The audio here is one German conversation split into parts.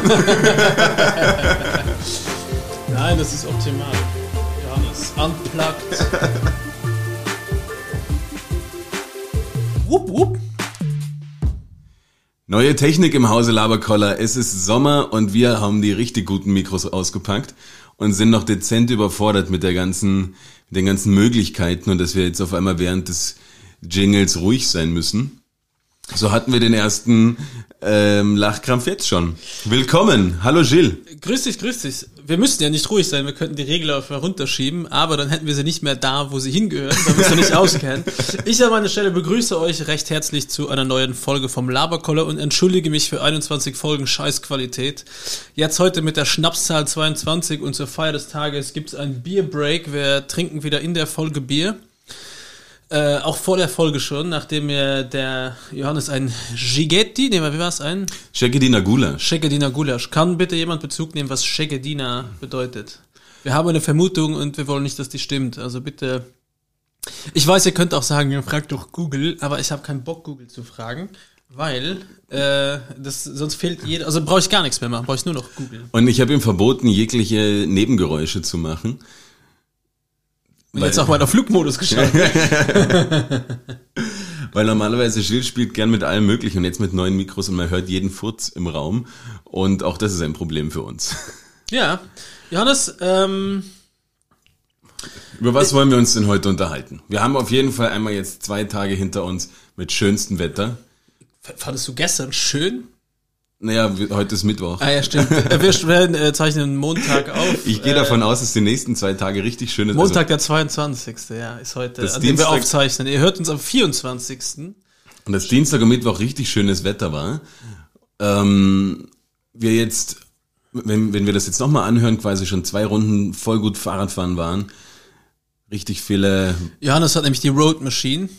Nein, das ist optimal. Johannes, unplugged. wupp, wupp. Neue Technik im Hause Laberkoller. Es ist Sommer und wir haben die richtig guten Mikros ausgepackt und sind noch dezent überfordert mit der ganzen, mit den ganzen Möglichkeiten und dass wir jetzt auf einmal während des Jingles ruhig sein müssen. So hatten wir den ersten ähm, Lachkrampf jetzt schon. Willkommen. Hallo Gilles. Grüß dich, grüß dich. Wir müssten ja nicht ruhig sein, wir könnten die Regler auf runterschieben, aber dann hätten wir sie nicht mehr da, wo sie hingehören, weil wir sie nicht auskennen. Ich an meiner Stelle begrüße euch recht herzlich zu einer neuen Folge vom Laberkoller und entschuldige mich für 21 Folgen Scheißqualität. Jetzt heute mit der Schnapszahl 22 und zur Feier des Tages gibt's einen Bierbreak. Wir trinken wieder in der Folge Bier. Äh, auch vor der Folge schon, nachdem mir der Johannes ein Gigetti, nee, wie war es ein? Schekedina Gulasch. Schekedina Gulasch. Kann bitte jemand Bezug nehmen, was Schekedina bedeutet? Wir haben eine Vermutung und wir wollen nicht, dass die stimmt. Also bitte. Ich weiß, ihr könnt auch sagen, ihr fragt doch Google, aber ich habe keinen Bock, Google zu fragen, weil äh, das sonst fehlt jeder. Also brauche ich gar nichts mehr machen, brauche ich nur noch Google. Und ich habe ihm verboten, jegliche Nebengeräusche zu machen. Und jetzt auch mal auf Flugmodus geschaltet. Weil normalerweise Gilles spielt gern mit allem möglichen und jetzt mit neuen Mikros und man hört jeden Furz im Raum. Und auch das ist ein Problem für uns. ja. Johannes, ähm, Über was wollen wir uns denn heute unterhalten? Wir haben auf jeden Fall einmal jetzt zwei Tage hinter uns mit schönstem Wetter. fandest du gestern schön? Naja, heute ist Mittwoch. Ah ja, stimmt. Äh, Wir werden, äh, zeichnen Montag auf. Ich gehe Äh, davon aus, dass die nächsten zwei Tage richtig schön ist. Montag, der 22. Ja, ist heute, Das an dem wir aufzeichnen. Ihr hört uns am 24. und dass Dienstag und Mittwoch richtig schönes Wetter war. Ähm, wir jetzt, wenn, wenn wir das jetzt nochmal anhören, quasi schon zwei Runden voll gut Fahrradfahren waren. Richtig viele. Johannes hat nämlich die Road Machine.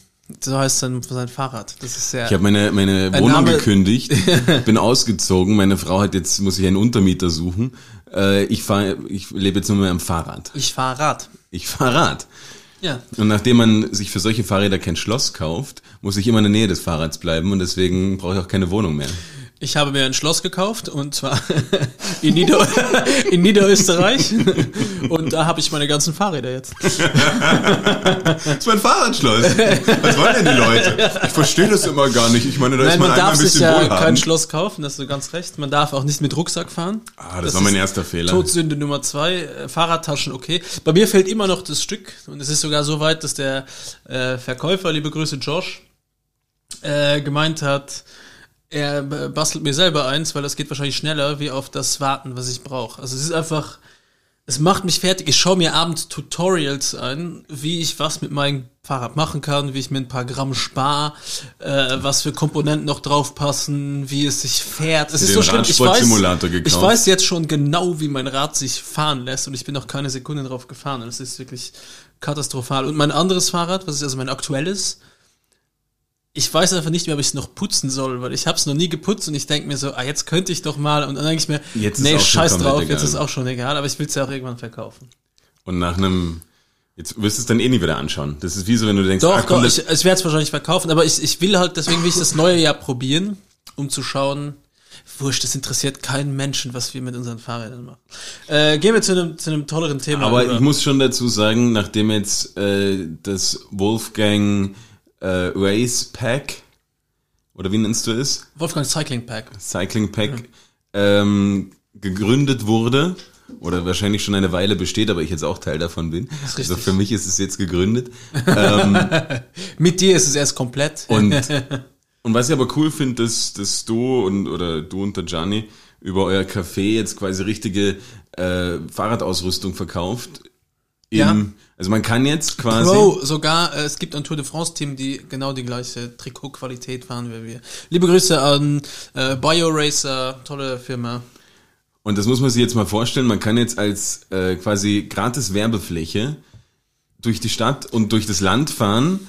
So heißt sein, sein Fahrrad. Das ist sehr. Ich habe meine, meine Ein Wohnung Name- gekündigt, bin ausgezogen. Meine Frau hat jetzt, muss ich einen Untermieter suchen. Äh, ich fahr, ich lebe jetzt nur mehr am Fahrrad. ich fahr Rad. Ich fahr Rad. Ja. Und nachdem man sich für solche Fahrräder kein Schloss kauft, muss ich immer in der Nähe des Fahrrads bleiben und deswegen brauche ich auch keine Wohnung mehr. Ich habe mir ein Schloss gekauft und zwar in, Nieder in Niederösterreich. Und da habe ich meine ganzen Fahrräder jetzt. Das ist mein Fahrradschloss. Was wollen denn die Leute? Ich verstehe das immer gar nicht. Ich meine, da Nein, ist man, man darf ein sich bisschen ja kein wohlhabend. Schloss kaufen, das hast du ganz recht. Man darf auch nicht mit Rucksack fahren. Ah, das, war mein ist erster Fehler. Todsünde Nummer zwei, äh, Fahrradtaschen, okay. Bei mir fehlt immer noch das Stück und es ist sogar so weit, dass der äh, Verkäufer, liebe Grüße Josh, äh, gemeint hat, er bastelt mir selber eins, weil das geht wahrscheinlich schneller, wie auf das warten, was ich brauche. Also es ist einfach, es macht mich fertig. Ich schaue mir abends Tutorials an, wie ich was mit meinem Fahrrad machen kann, wie ich mir ein paar Gramm spare, äh, was für Komponenten noch draufpassen, wie es sich fährt. Es ist Den so schlimm. Ich weiß, Radsportsimulator gekauft. ich weiß jetzt schon genau, wie mein Rad sich fahren lässt und ich bin noch keine Sekunde drauf gefahren. Und es ist wirklich katastrophal. Und mein anderes Fahrrad, was ist also mein aktuelles, ich weiß einfach nicht mehr, ob ich es noch putzen soll, weil ich habe es noch nie geputzt und ich denke mir so, ah, jetzt könnte ich doch mal und dann denke ich mir, Jetzt nee, scheiß drauf, jetzt ist auch schon egal, aber ich will es ja auch irgendwann verkaufen. Und nach einem, jetzt wirst du es dann eh nie wieder anschauen. Das ist wie so, wenn du denkst, Doch, ah, komm, doch, ich, ich werde es wahrscheinlich verkaufen, aber ich, ich will halt, deswegen will ich das neue Jahr probieren, um zu schauen, wurscht, das interessiert keinen Menschen, was wir mit unseren Fahrrädern machen. Äh, gehen wir zu einem, zu einem tolleren Thema. aber über. ich muss schon dazu sagen, nachdem jetzt äh, das Wolfgang äh, Race Pack, oder wie nennst du es? Wolfgang Cycling Pack. Cycling Pack ähm, gegründet wurde oder wahrscheinlich schon eine Weile besteht, aber ich jetzt auch Teil davon bin. ist Also richtig. für mich ist es jetzt gegründet. Ähm, Mit dir ist es erst komplett. und, und was ich aber cool finde, dass, dass du und oder du und der Gianni über euer Café jetzt quasi richtige äh, Fahrradausrüstung verkauft. Im, Ja. Also man kann jetzt quasi. Bro, sogar, äh, es gibt ein Tour de France-Team, die genau die gleiche Trikotqualität fahren wie wir. Liebe Grüße an äh, BioRacer, tolle Firma. Und das muss man sich jetzt mal vorstellen, man kann jetzt als äh, quasi gratis Werbefläche durch die Stadt und durch das Land fahren.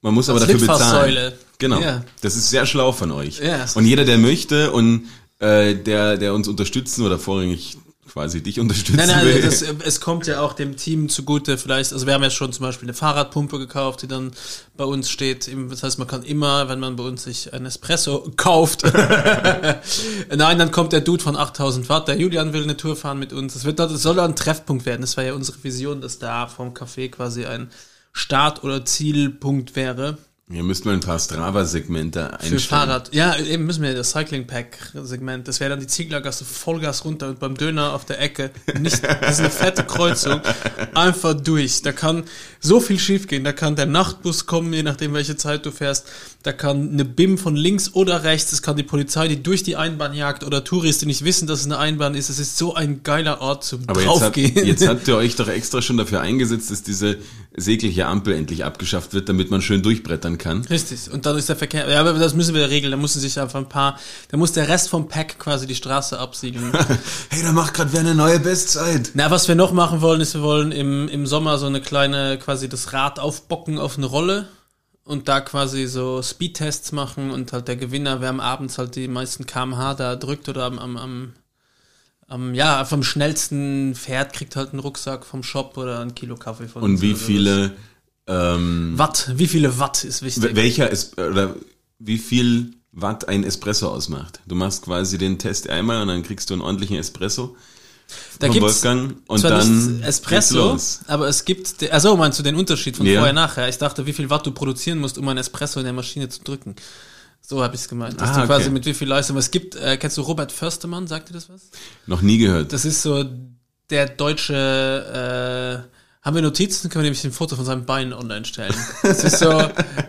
Man muss aber Als dafür bezahlen. Genau. Ja. Das ist sehr schlau von euch. Das und jeder, der möchte und äh, der, der uns unterstützen oder vorrangig quasi dich unterstützen Nein, nein, will. das, es kommt ja auch dem Team zugute vielleicht, also wir haben ja schon zum Beispiel eine Fahrradpumpe gekauft, die dann bei uns steht. Das heißt, man kann immer, wenn man bei uns sich ein Espresso kauft, nein, dann kommt der Dude von 8000 Watt, der Julian will eine Tour fahren mit uns. Es wird, das soll ein Treffpunkt werden. Das war ja unsere Vision, dass da vom Café quasi ein Start- oder Zielpunkt wäre. Hier müssten wir ein paar Strava-Segmente Für einstellen. Fahrrad. Ja, eben müssen wir das Cycling Pack Segment. Das wäre dann die Zieglergasse Vollgas runter und beim Döner auf der Ecke nicht, das ist eine fette Kreuzung. Einfach durch. Da kann so viel schiefgehen. Da kann der Nachtbus kommen, je nachdem welche Zeit du fährst. Da kann eine BIM von links oder rechts. Es kann die Polizei, die durch die Einbahn jagt oder Touristen, die nicht wissen, dass es eine Einbahn ist. Es ist so ein geiler Ort zum Aber jetzt, hat, draufgehen. jetzt habt ihr euch doch extra schon dafür eingesetzt, dass diese sägliche Ampel endlich abgeschafft wird, damit man schön durchbrettern kann. Richtig. Und dann ist der Verkehr. Ja, aber das müssen wir regeln. Da müssen sich einfach ein paar. Da muss der Rest vom Pack quasi die Straße absiegeln. Hey, da macht gerade wer eine neue Bestzeit. Na, was wir noch machen wollen, ist, wir wollen im, im Sommer so eine kleine, quasi das Rad aufbocken auf eine Rolle und da quasi so Speedtests machen und halt der Gewinner, wer am Abend halt die meisten kmh da drückt oder am, am, am, am ja, vom schnellsten fährt, kriegt halt einen Rucksack vom Shop oder ein Kilo Kaffee von Und wie viele, ähm, Watt, wie viele Watt ist wichtig. welcher ist, oder wie viel Watt ein Espresso ausmacht? Du machst quasi den Test einmal und dann kriegst du einen ordentlichen Espresso Da von gibt's Wolfgang und zwar dann nicht Espresso, aber es gibt, also meinst du den Unterschied von Ja. vorher nachher? Ich dachte, wie viel Watt du produzieren musst, um ein Espresso in der Maschine zu drücken. So habe ich es gemeint. Dass Ah, du okay. quasi mit wie viel Leistung. Es gibt, äh, kennst du Robert Förstermann, sagt dir das was? Noch nie gehört. Das ist so der deutsche, äh, haben wir Notizen, können wir nämlich ein Foto von seinem Bein online stellen. Das ist so,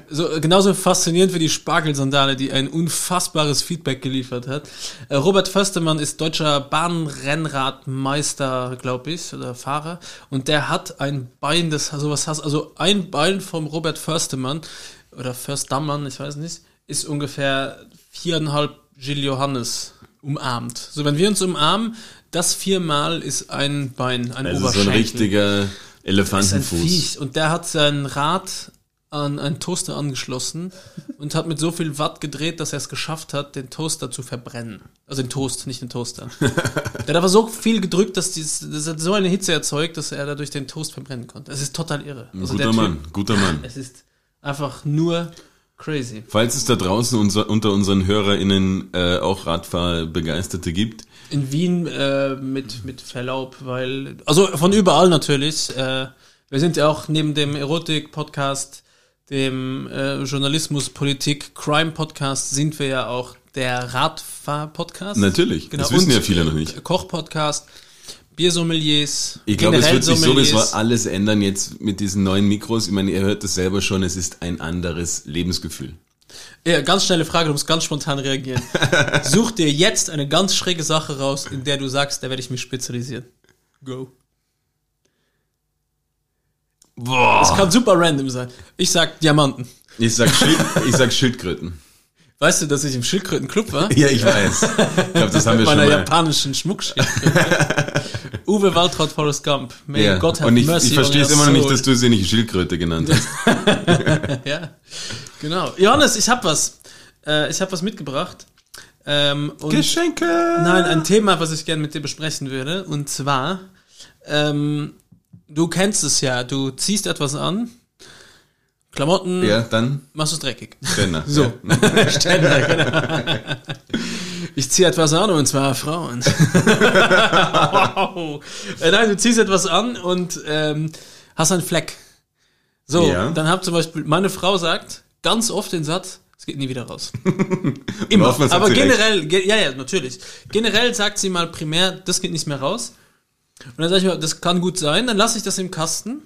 so genauso faszinierend wie die Spargelsandale, die ein unfassbares Feedback geliefert hat. Äh, Robert Förstermann ist deutscher Bahnrennradmeister, glaube ich, oder Fahrer. Und der hat ein Bein, das sowas hast, also ein Bein vom Robert Förstermann oder Förstermann, ich weiß nicht, ist ungefähr viereinhalb Gilles Johannes umarmt. So, wenn wir uns umarmen, das viermal ist ein Bein, ein Also so ein Oberschenkel. richtiger Das ist ein Elefantenfuß. Viech. Und der hat sein Rad an einen Toaster angeschlossen und hat mit so viel Watt gedreht, dass er es geschafft hat, den Toaster zu verbrennen. Also den Toast, nicht den Toaster. der hat aber so viel gedrückt, dass dieses, das hat so eine Hitze erzeugt, dass er dadurch den Toast verbrennen konnte. Es ist total irre. Also guter der Typ- Mann, guter Mann. Es ist einfach nur crazy. Falls es da draußen unser, unter unseren HörerInnen äh, auch Radfahrbegeisterte gibt, In Wien äh, mit, mit Verlaub, weil, also von überall natürlich. Äh, wir sind ja auch neben dem Erotik-Podcast, dem äh, Journalismus, Politik, Crime-Podcast, sind wir ja auch der Radfahr-Podcast. Natürlich, das wissen ja viele noch nicht. Koch-Podcast, Biersommeliers, ich glaube, es wird sich sowieso alles ändern jetzt mit diesen neuen Mikros. Ich meine, ihr hört das selber schon, es ist ein anderes Lebensgefühl. Ja, ganz schnelle Frage, du musst ganz spontan reagieren. Such dir jetzt eine ganz schräge Sache raus, in der du sagst, da werde ich mich spezialisieren. Go. Boah. Das kann super random sein. Ich sag Diamanten. Ich sag, Schild, ich sag Schildkröten. Weißt du, dass ich im Schildkrötenclub war? Ja, ich weiß. Ich glaube, das haben wir Mit schon meiner mal. japanischen Schmuckschildkröte. Uwe Waltraud Forrest Gump. May Ja. God have Und ich, mercy ich verstehe es immer noch nicht, dass du sie nicht Schildkröte genannt hast. Ja, genau. Johannes, ich hab was. Äh, ich hab was mitgebracht. Ähm, Geschenke! Nein, ein Thema, was ich gerne mit dir besprechen würde. Und zwar, ähm, du kennst es ja, du ziehst etwas an, Klamotten, Ja, dann machst es dreckig. Renner. So. Ja. Ständer, genau. Ich ziehe etwas an und zwar Frauen. wow. Äh, Nein, du ziehst etwas an und ähm, hast einen Fleck. So, Ja. dann hat zum Beispiel, meine Frau sagt ganz oft den Satz, es geht nie wieder raus. Immer. hat Aber generell, ge ja, ja, natürlich. Generell sagt sie mal primär, das geht nicht mehr raus. Und dann sage ich mir, das kann gut sein, dann lasse ich das im Kasten,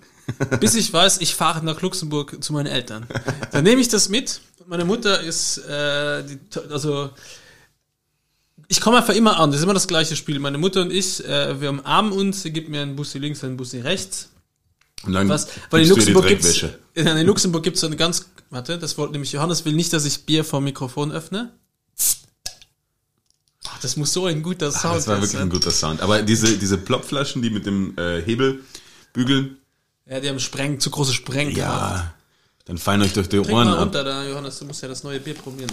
bis ich weiß, ich fahre nach Luxemburg zu meinen Eltern. Dann nehme ich das mit. Meine Mutter ist, äh, die, also ich komme einfach immer an. Das ist immer das gleiche Spiel. Meine Mutter und ich, äh, wir umarmen uns. Sie gibt mir einen Bussi links, einen Bussi rechts. Und dann Was? Weil in Luxemburg gibt's, in Luxemburg gibt's so eine ganz, warte, das wollte nämlich Johannes will nicht, dass ich Bier vom Mikrofon öffne. Ach, das muss so ein guter Sound Das war wirklich sein. ein guter Sound. Aber diese, diese Plopflaschen, die mit dem äh, Hebelbügel, Ja, die haben Spreng, zu große Sprengkraft. ja, dann fallen euch durch die Trink Ohren mal ab. runter da, Johannes, du musst ja das neue Bier probieren.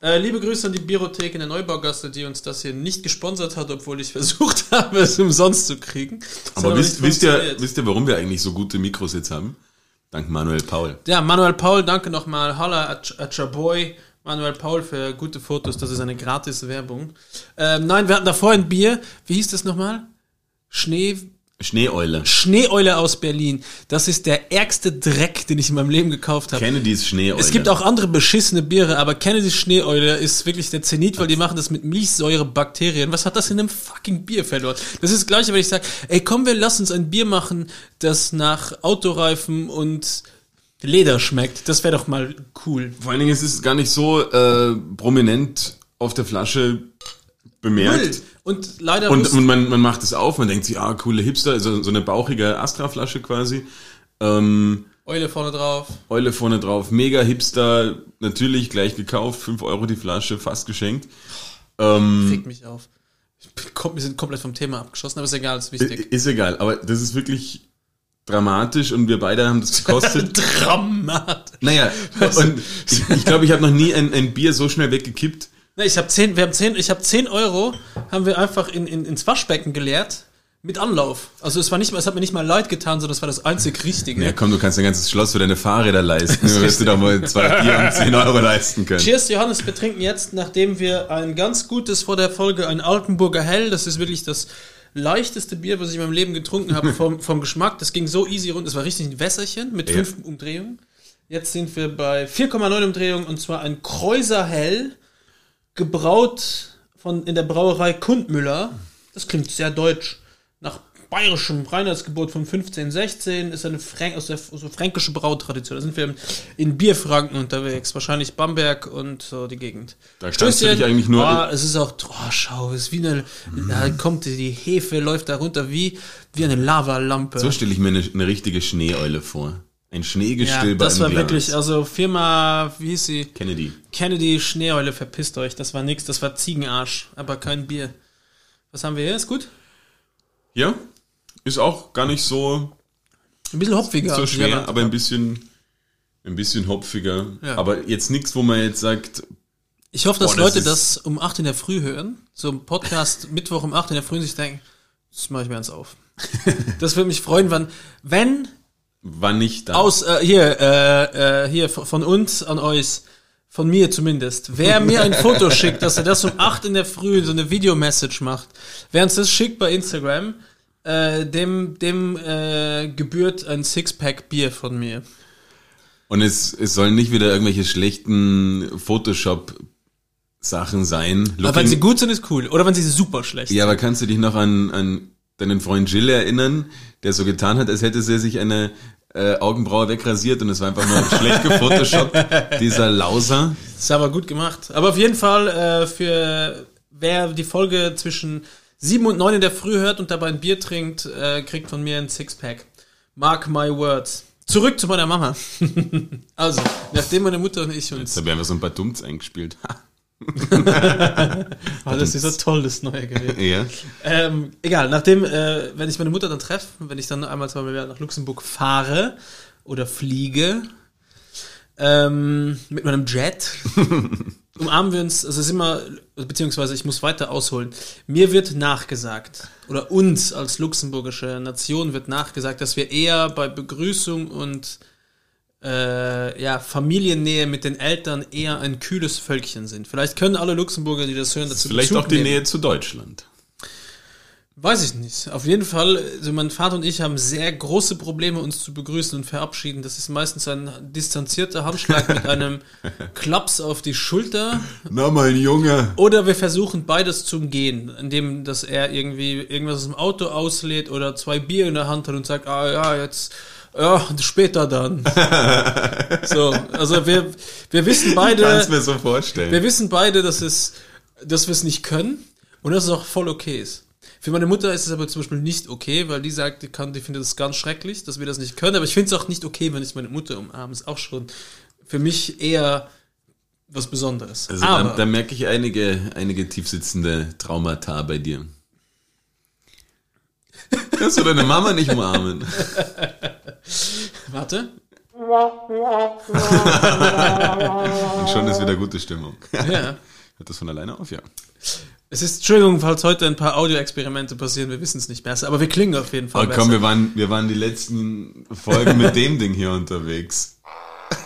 Äh, liebe Grüße an die Biothek in der Neubaugasse, die uns das hier nicht gesponsert hat, obwohl ich versucht habe, es umsonst zu kriegen. Das Aber wisst, wisst, ihr, wisst ihr, warum wir eigentlich so gute Mikros jetzt haben? Dank Manuel Paul. Ja, Manuel Paul, danke nochmal. Holla at, at your boy. Manuel Paul für gute Fotos. Das ist eine gratis Werbung. Ähm, nein, wir hatten davor ein Bier. Wie hieß das nochmal? Schnee, Schneeeule. Schneeeule aus Berlin. Das ist der ärgste Dreck, den ich in meinem Leben gekauft habe. Kennedys Schneeeule. Es gibt auch andere beschissene Biere, aber Kennedys Schneeeule ist wirklich der Zenit, weil die machen das mit Milchsäurebakterien. Was hat das in einem fucking Bier verloren? Das ist das gleiche, wenn ich sage, ey komm, wir lassen uns ein Bier machen, das nach Autoreifen und Leder schmeckt. Das wäre doch mal cool. Vor allen Dingen ist es gar nicht so äh, prominent auf der Flasche bemerkt. Und leider Und, und man, man macht es auf, man denkt sich, ah, coole Hipster, so, so eine bauchige Astra-Flasche quasi. Ähm, Eule vorne drauf. Eule vorne drauf, mega Hipster, natürlich gleich gekauft, 5 Euro die Flasche, fast geschenkt. Ähm, Fick mich auf. Bin Wir sind komplett vom Thema abgeschossen, aber ist egal, ist wichtig. ist egal, aber das ist wirklich dramatisch und wir beide haben das gekostet. Dramatisch. naja, und ich glaube, ich, glaub, ich habe noch nie ein, ein Bier so schnell weggekippt. Ne, ich habe zehn, wir haben zehn, ich habe zehn Euro, haben wir einfach in, in, ins Waschbecken geleert mit Anlauf. Also es war nicht mal, es hat mir nicht mal leid getan, sondern es war das einzig Richtige. Ja komm, du kannst ein ganzes Schloss für deine Fahrräder leisten. Du wirst dir doch mal zwei Bier um 10 Euro leisten können. Cheers, Johannes. Wir trinken jetzt, nachdem wir ein ganz gutes vor der Folge, ein Altenburger Hell, das ist wirklich das leichteste Bier, was ich in meinem Leben getrunken habe, vom, vom Geschmack. Das ging so easy rund. Das war richtig ein Wässerchen mit Ja. fünf Umdrehungen. Jetzt sind wir bei 4,9 Umdrehungen und zwar ein Kreuser Hell, gebraut von, in der Brauerei Kundmüller. Das klingt sehr deutsch. Nach bayerischem Reinheitsgebot von 1516 ist eine Fränk aus der so fränkische Brautradition. Da sind wir in Bierfranken unterwegs, wahrscheinlich Bamberg und so die Gegend. Da kannst du dich eigentlich nur- Ah, es ist auch, oh, schau, es ist wie eine, da kommt die, die Hefe läuft da runter wie, wie eine Lavalampe. So stelle ich mir eine, eine richtige Schneeeule vor. Ein ja, Schneegestöber das war Glas. wirklich, also Firma, wie hieß sie? Kennedy. Kennedy Schneeeule, verpisst euch, das war nix, das war Ziegenarsch, aber kein Bier. Was haben wir hier? Ist gut? Ja, ist auch gar nicht so, Ein bisschen hopfiger. so schwer, aber ein bisschen, ein bisschen hopfiger. Ja. Aber jetzt nichts, wo man jetzt sagt, Ich hoffe, dass das Leute das um 8 in der Früh hören, so ein Podcast Mittwoch um 8 in der Früh und sich denken, das mache ich mir eins auf. das würde mich freuen, wann, wenn wann nicht da. aus, äh, hier, äh, äh, hier von uns an euch, von mir zumindest, wer mir ein Foto schickt, dass er das um 8 in der Früh so eine Videomessage macht, wer uns das schickt bei Instagram, äh, dem, dem äh, gebührt ein Sixpack Bier von mir. Und es, es sollen nicht wieder irgendwelche schlechten Photoshop-Sachen sein. Aber wenn Looking- sie gut sind, ist cool. Oder wenn sie super schlecht sind. Ja, aber kannst du dich noch an, an deinen Freund Jill erinnern, der so getan hat, als hätte sie sich eine äh, Augenbraue wegrasiert und es war einfach nur schlecht gefotoshoppt, dieser Lauser. Ist aber gut gemacht. Aber auf jeden Fall, äh, für wer die Folge zwischen 7 und 9 in der Früh hört und dabei ein Bier trinkt, äh, kriegt von mir ein Sixpack. Mark my words. Zurück zu meiner Mama. also, nachdem meine Mutter und ich uns. Jetzt haben wir so ein paar Dumms eingespielt. Oh, das ist so toll, das neue Gerät. ja. Ähm, egal, nachdem, äh, wenn ich meine Mutter dann treffe, wenn ich dann einmal zwei Mal nach Luxemburg fahre oder fliege, ähm, mit meinem Jet, umarmen wir uns, also es ist immer, beziehungsweise ich muss weiter ausholen. Mir wird nachgesagt, oder uns als luxemburgische Nation wird nachgesagt, dass wir eher bei Begrüßung und äh, ja, Familiennähe mit den Eltern eher ein kühles Völkchen sind. Vielleicht können alle Luxemburger, die das hören, dazu Vielleicht Bezug auch die nehmen. Nähe zu Deutschland. Weiß ich nicht. Auf jeden Fall, also mein Vater und ich haben sehr große Probleme, uns zu begrüßen und verabschieden. Das ist meistens ein distanzierter Handschlag mit einem Klaps auf die Schulter. Na, mein Junge. Oder wir versuchen beides zu umgehen, indem dass er irgendwie irgendwas aus dem Auto auslädt oder zwei Bier in der Hand hat und sagt, ah ja, jetzt, ja, später dann. so, also wir, wir wissen beide. Kannst mir so vorstellen. Wir wissen beide, dass es, dass wir es nicht können und dass es auch voll okay ist. Für meine Mutter ist es aber zum Beispiel nicht okay, weil die sagt, die, kann, die findet es ganz schrecklich, dass wir das nicht können. Aber ich finde es auch nicht okay, wenn ich meine Mutter umarme. Ist auch schon für mich eher was Besonderes. Also aber da, da merke ich einige, einige tiefsitzende Traumata bei dir. Kannst du deine Mama nicht umarmen? warte. Und schon ist wieder gute Stimmung. Ja. Hört das von alleine auf? Ja. Es ist, Entschuldigung, falls heute ein paar Audioexperimente passieren, wir wissen es nicht mehr. Aber wir klingen auf jeden Fall Aber komm, wir waren, wir waren die letzten Folgen mit dem Ding hier unterwegs.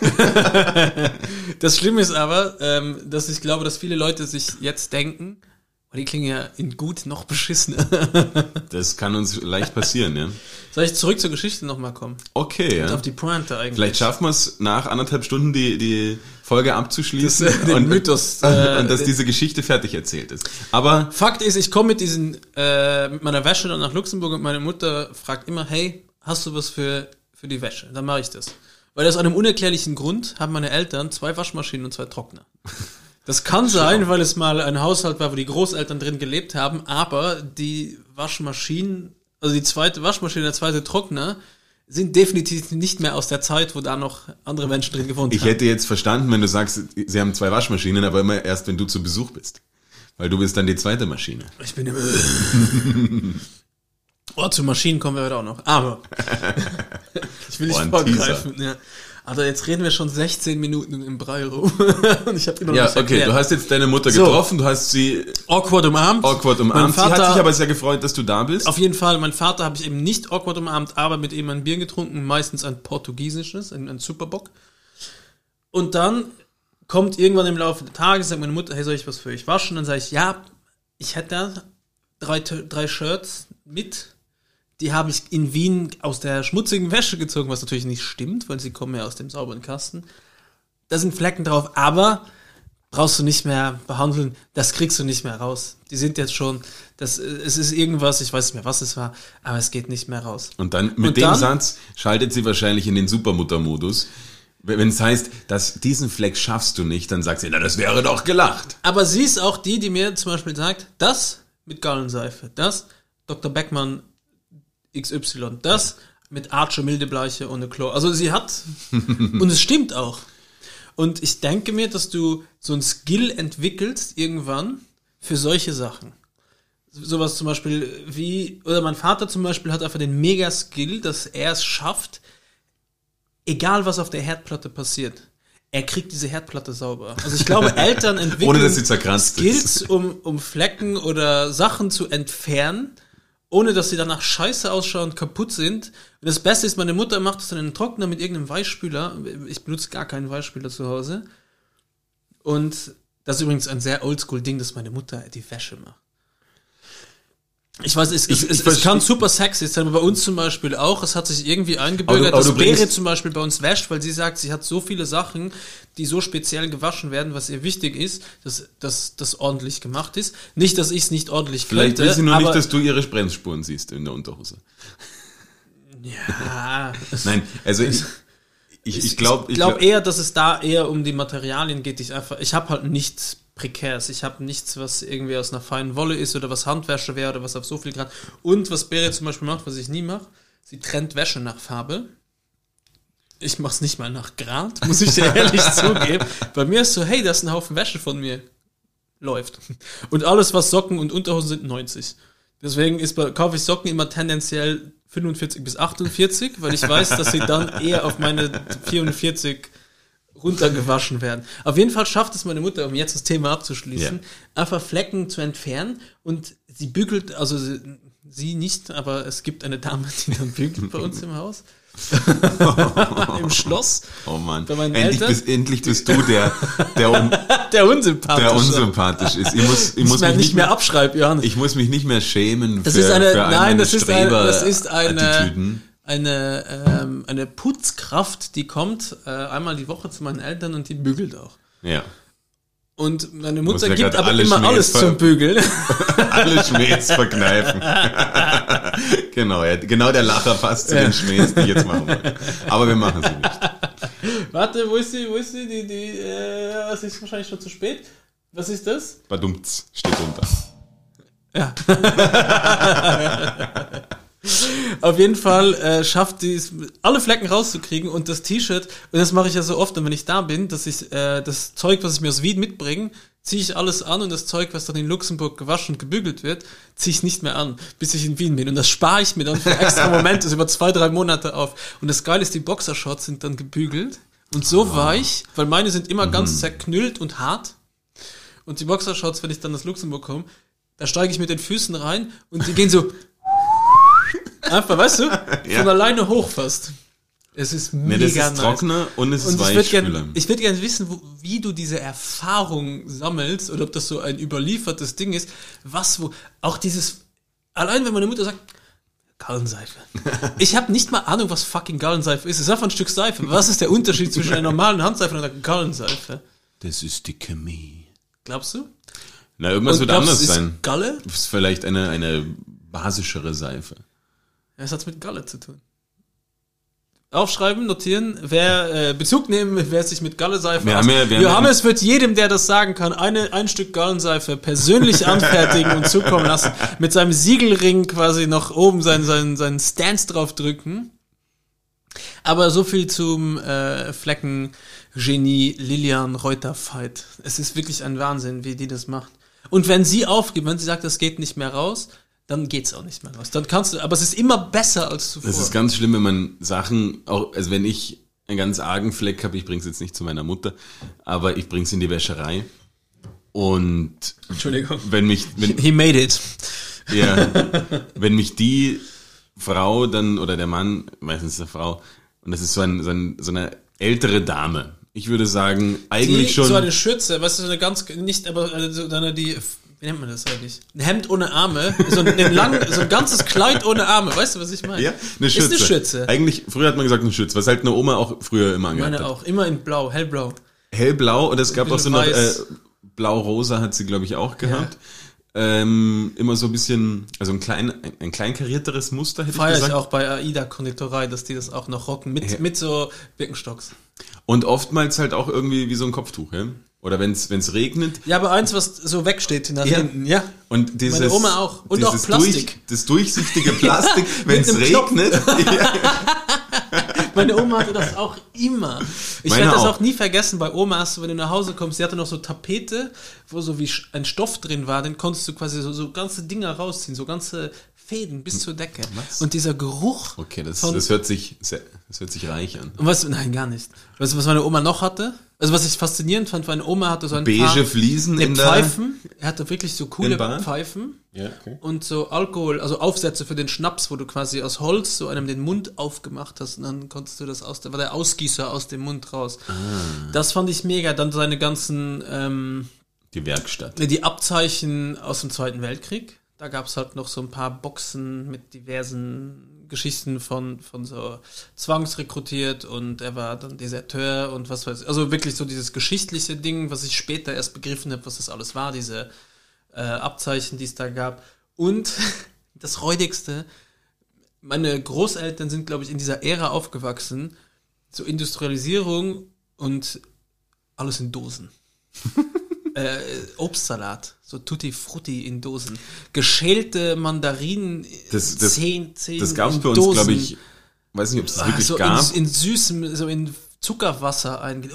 Das Schlimme ist aber, ähm, dass ich glaube, dass viele Leute sich jetzt denken, oh, die klingen ja in gut noch beschissener. Das kann uns leicht passieren, ja. Soll ich zurück zur Geschichte nochmal kommen? Okay, ja. Auf die Pointe eigentlich. Vielleicht schaffen wir es nach anderthalb Stunden die, die Folge abzuschließen Das, äh, den Mythos, äh, und dass diese Geschichte fertig erzählt ist. Aber Fakt ist, ich komme mit diesen, äh, mit meiner Wäsche dann nach Luxemburg und meine Mutter fragt immer, hey, hast du was für, für die Wäsche? Dann mache ich das. Weil aus einem unerklärlichen Grund haben meine Eltern zwei Waschmaschinen und zwei Trockner. Das kann sein, weil es mal ein Haushalt war, wo die Großeltern drin gelebt haben, aber die Waschmaschinen, also die zweite Waschmaschine, der zweite Trockner, sind definitiv nicht mehr aus der Zeit, wo da noch andere Menschen drin gewohnt ich haben. hätte jetzt verstanden, wenn du sagst, sie haben zwei Waschmaschinen, aber immer erst, wenn du zu Besuch bist. Weil du bist dann die zweite Maschine. Ich bin im. oh, zu Maschinen kommen wir heute auch noch. Aber. ich will nicht Oh, vorgreifen. Ja. Aber jetzt reden wir schon 16 Minuten im Brei rum. Und ich habe immer noch Ja, okay, erklärt. du hast jetzt deine Mutter So. getroffen, du hast sie awkward umarmt. awkward Mein umarmt. Sie hat Vater, sich aber sehr gefreut, dass du da bist. auf jeden Fall, mein Vater habe ich eben nicht awkward umarmt, aber mit ihm ein Bier getrunken, meistens ein portugiesisches, ein, ein Superbock. Und dann kommt irgendwann im Laufe des Tages, sagt meine Mutter, hey, soll ich was für euch waschen? Dann sage ich, ja, ich hätte da drei, drei Shirts mit. Die habe ich in Wien aus der schmutzigen Wäsche gezogen, was natürlich nicht stimmt, weil sie kommen ja aus dem sauberen Kasten. Da sind Flecken drauf, aber brauchst du nicht mehr behandeln, das kriegst du nicht mehr raus. Die sind jetzt schon, das, es ist irgendwas, ich weiß nicht mehr, was es war, aber es geht nicht mehr raus. Und dann mit Und dem dann- Satz schaltet sie wahrscheinlich in den Supermutter-Modus. Wenn es heißt, dass diesen Fleck schaffst du nicht, dann sagt sie, na, das wäre doch gelacht. Aber sie ist auch die, die mir zum Beispiel sagt, das mit Gallenseife, das Dr. Beckmann XY, das mit Arche Mildebleiche ohne Chlor. Also sie hat, und es stimmt auch. Und ich denke mir, dass du so ein Skill entwickelst irgendwann für solche Sachen. Sowas zum Beispiel wie, oder mein Vater zum Beispiel hat einfach den Mega-Skill, dass er es schafft, egal was auf der Herdplatte passiert, er kriegt diese Herdplatte sauber. Also ich glaube, Eltern entwickeln Ohne, dass sie zerkratzt ist. Skills, um, um Flecken oder Sachen zu entfernen, ohne dass sie danach scheiße ausschauen und kaputt sind. Und das Beste ist, meine Mutter macht das dann in einen Trockner mit irgendeinem Weichspüler. Ich benutze gar keinen Weichspüler zu Hause. Und das ist übrigens ein sehr oldschool-Ding, dass meine Mutter die Wäsche macht. Ich weiß, es, Ich- es, ich es, kann super sexy sein, aber bei uns zum Beispiel auch. Es hat sich irgendwie eingebürgert, Aber du- aber dass Bere zum Beispiel bei uns wäscht, weil sie sagt, sie hat so viele Sachen, die so speziell gewaschen werden, was ihr wichtig ist, dass dass das ordentlich gemacht ist. Nicht, dass ich es nicht ordentlich Vielleicht könnte, will sie nur nicht, dass du ihre Bremsspuren siehst in der Unterhose. ja, Nein, also ich, ich, ich glaube, ich glaube eher, dass es da eher um die Materialien geht. Ich einfach, ich habe halt nichts Prekäres. Ich habe nichts, was irgendwie aus einer feinen Wolle ist oder was Handwäsche wäre oder was auf so viel Grad. Und was Bere zum Beispiel macht, was ich nie mache, sie trennt Wäsche nach Farbe. Ich mach's nicht mal nach Grad, muss ich dir ehrlich zugeben. Bei mir ist so, hey, da ist ein Haufen Wäsche von mir. Läuft. Und alles, was Socken und Unterhosen sind, 90. Deswegen ist bei, kaufe ich Socken immer tendenziell 45 bis 48, weil ich weiß, dass sie dann eher auf meine 44 runtergewaschen werden. Auf jeden Fall schafft es meine Mutter, um jetzt das Thema abzuschließen, einfach Flecken zu entfernen und sie bügelt, also sie, sie nicht, aber es gibt eine Dame, die dann bügelt bei uns im Haus. Im Schloss. Oh Mann, endlich bist, endlich bist du der, der, un, Der unsympathische. der unsympathisch ist. Ich muss, ich muss mehr, mich nicht mehr abschreib, Johannes. ich muss mich nicht mehr schämen Das für, ist eine, für nein, das ist eine, das ist eine. Eine, ähm, eine Putzkraft, die kommt äh, einmal die Woche zu meinen Eltern und die bügelt auch. Ja. Und meine Mutter gibt aber immer Schmähs alles zum Bügeln. Alle Schmähs verkneifen. genau, ja, genau der Lacher passt zu Ja. den Schmähs, die ich jetzt machen. Aber wir machen sie nicht. Warte, wo ist die, wo ist die, die, die, äh, es ist wahrscheinlich schon zu spät. Was ist das? Badumts steht drunter. Ja. Auf jeden Fall äh, schafft die es, alle Flecken rauszukriegen und das T-Shirt, und das mache ich ja so oft, und wenn ich da bin, dass ich äh, das Zeug, was ich mir aus Wien mitbringe, ziehe ich alles an und das Zeug, was dann in Luxemburg gewaschen und gebügelt wird, ziehe ich nicht mehr an, bis ich in Wien bin. Und das spare ich mir dann für extra Momente, über zwei, drei Monate auf. Und das Geile ist, die Boxershorts sind dann gebügelt und so weich, weil meine sind immer ganz zerknüllt und hart. Und die Boxershorts, wenn ich dann nach Luxemburg komme, da steige ich mit den Füßen rein und die gehen so einfach, weißt du, von alleine hoch fast. Es ist mega das ist nice. trockener und es ist Und ich würde gerne würd gern wissen, wo, wie du diese Erfahrung sammelst oder ob das so ein überliefertes Ding ist, was wo auch dieses allein wenn meine Mutter sagt Gallenseife. Ich habe nicht mal Ahnung, was fucking Gallenseife ist. Es ist einfach ein Stück Seife. Was ist der Unterschied zwischen einer normalen Handseife und einer Gallenseife? Das ist die Chemie. Glaubst du? Na, irgendwas Und wird glaubst anders sein. Galle? Das ist vielleicht eine, eine basischere Seife. Ja, Es hat mit Galle zu tun. Aufschreiben, notieren, wer äh, Bezug nehmen, wer sich mit Gallenseife Wir haben wir haben ja- Johannes wird jedem, der das sagen kann, eine, ein Stück Gallenseife persönlich anfertigen und zukommen lassen. Mit seinem Siegelring quasi noch oben seinen, seinen, seinen Stance drauf drücken. Aber so viel zum äh, Flecken-Genie Lilian Reuter-Fight. Es ist wirklich ein Wahnsinn, wie die das macht. Und wenn sie aufgibt, wenn sie sagt, das geht nicht mehr raus, dann geht's auch nicht mehr raus. Dann kannst du, aber es ist immer besser als zuvor. Das ist ganz schlimm, wenn man Sachen, auch, also wenn ich einen ganz argen Fleck habe, ich bring's jetzt nicht zu meiner Mutter, aber ich bring's in die Wäscherei. Und Entschuldigung. wenn mich, wenn, He made it. ja, wenn mich die Frau dann, oder der Mann, meistens der Frau, und das ist so, ein, so, ein, so eine ältere Dame, ich würde sagen, eigentlich Die, schon. So eine Schürze, weißt du, so eine ganz, nicht, aber so eine, die, wie nennt man das eigentlich? Ein Hemd ohne Arme, so ein, ein, lang, so ein ganzes Kleid ohne Arme, weißt du, was ich meine? ja, eine Schürze. Ist eine Schürze. Eigentlich, früher hat man gesagt eine Schürze, was halt eine Oma auch früher immer angehabt Meine hat. auch, immer in blau, hellblau. Hellblau und es gab auch so noch, äh, blau-rosa hat sie, glaube ich, auch gehabt. Ähm, immer so ein bisschen, also ein klein, ein, ein klein karierteres Muster, hätte ich Feier ich gesagt. auch bei AIDA Konditorei, dass die das auch noch rocken, mit, Ja. mit so Birkenstocks. Und oftmals halt auch irgendwie wie so ein Kopftuch, ja? Oder wenn es regnet. Ja, aber eins, was so wegsteht nach Ja. hinten, ja. Und dieses, Meine Oma auch. Und auch Plastik. Durch, das durchsichtige Plastik, wenn es regnet. Meine Oma hatte das auch immer. Ich werde das auch. auch nie vergessen bei Oma, hast du, wenn du nach Hause kommst, sie hatte noch so Tapete, wo so wie ein Stoff drin war, den konntest du quasi so, so ganze Dinger rausziehen, so ganze Fäden bis zur Decke. Was? Und dieser Geruch. Okay, das, das hört sich, sehr, das hört sich reich an. und was, nein, gar nicht. Weißt du, was meine Oma noch hatte? Also, was ich faszinierend fand, meine Oma hatte so ein Beige paar Fliesen in Pfeifen. Er hatte wirklich so coole? Pfeifen. Ja, okay. Und so Alkohol, also Aufsätze für den Schnaps, wo du quasi aus Holz so einem den Mund aufgemacht hast und dann konntest du das aus, da war der Ausgießer aus dem Mund raus. Ah. Das fand ich mega. Dann seine ganzen, ähm, Die Werkstatt. die Abzeichen aus dem Zweiten Weltkrieg. Da gab es halt noch so ein paar Boxen mit diversen Geschichten von, von so zwangsrekrutiert und er war dann Deserteur und was weiß ich. Also wirklich so dieses geschichtliche Ding, was ich später erst begriffen habe, was das alles war, diese äh, Abzeichen, die es da gab. Und das Räudigste, meine Großeltern sind, glaube ich, in dieser Ära aufgewachsen, so Industrialisierung und alles in Dosen. äh, Obstsalat, so Tutti Frutti in Dosen. Geschälte Mandarinen, Das- das- zehn, zehn Das gab es bei uns, glaube ich, weiß nicht, ob es das Ah, wirklich so gab. in, in süßem, so in Zuckerwasser einge...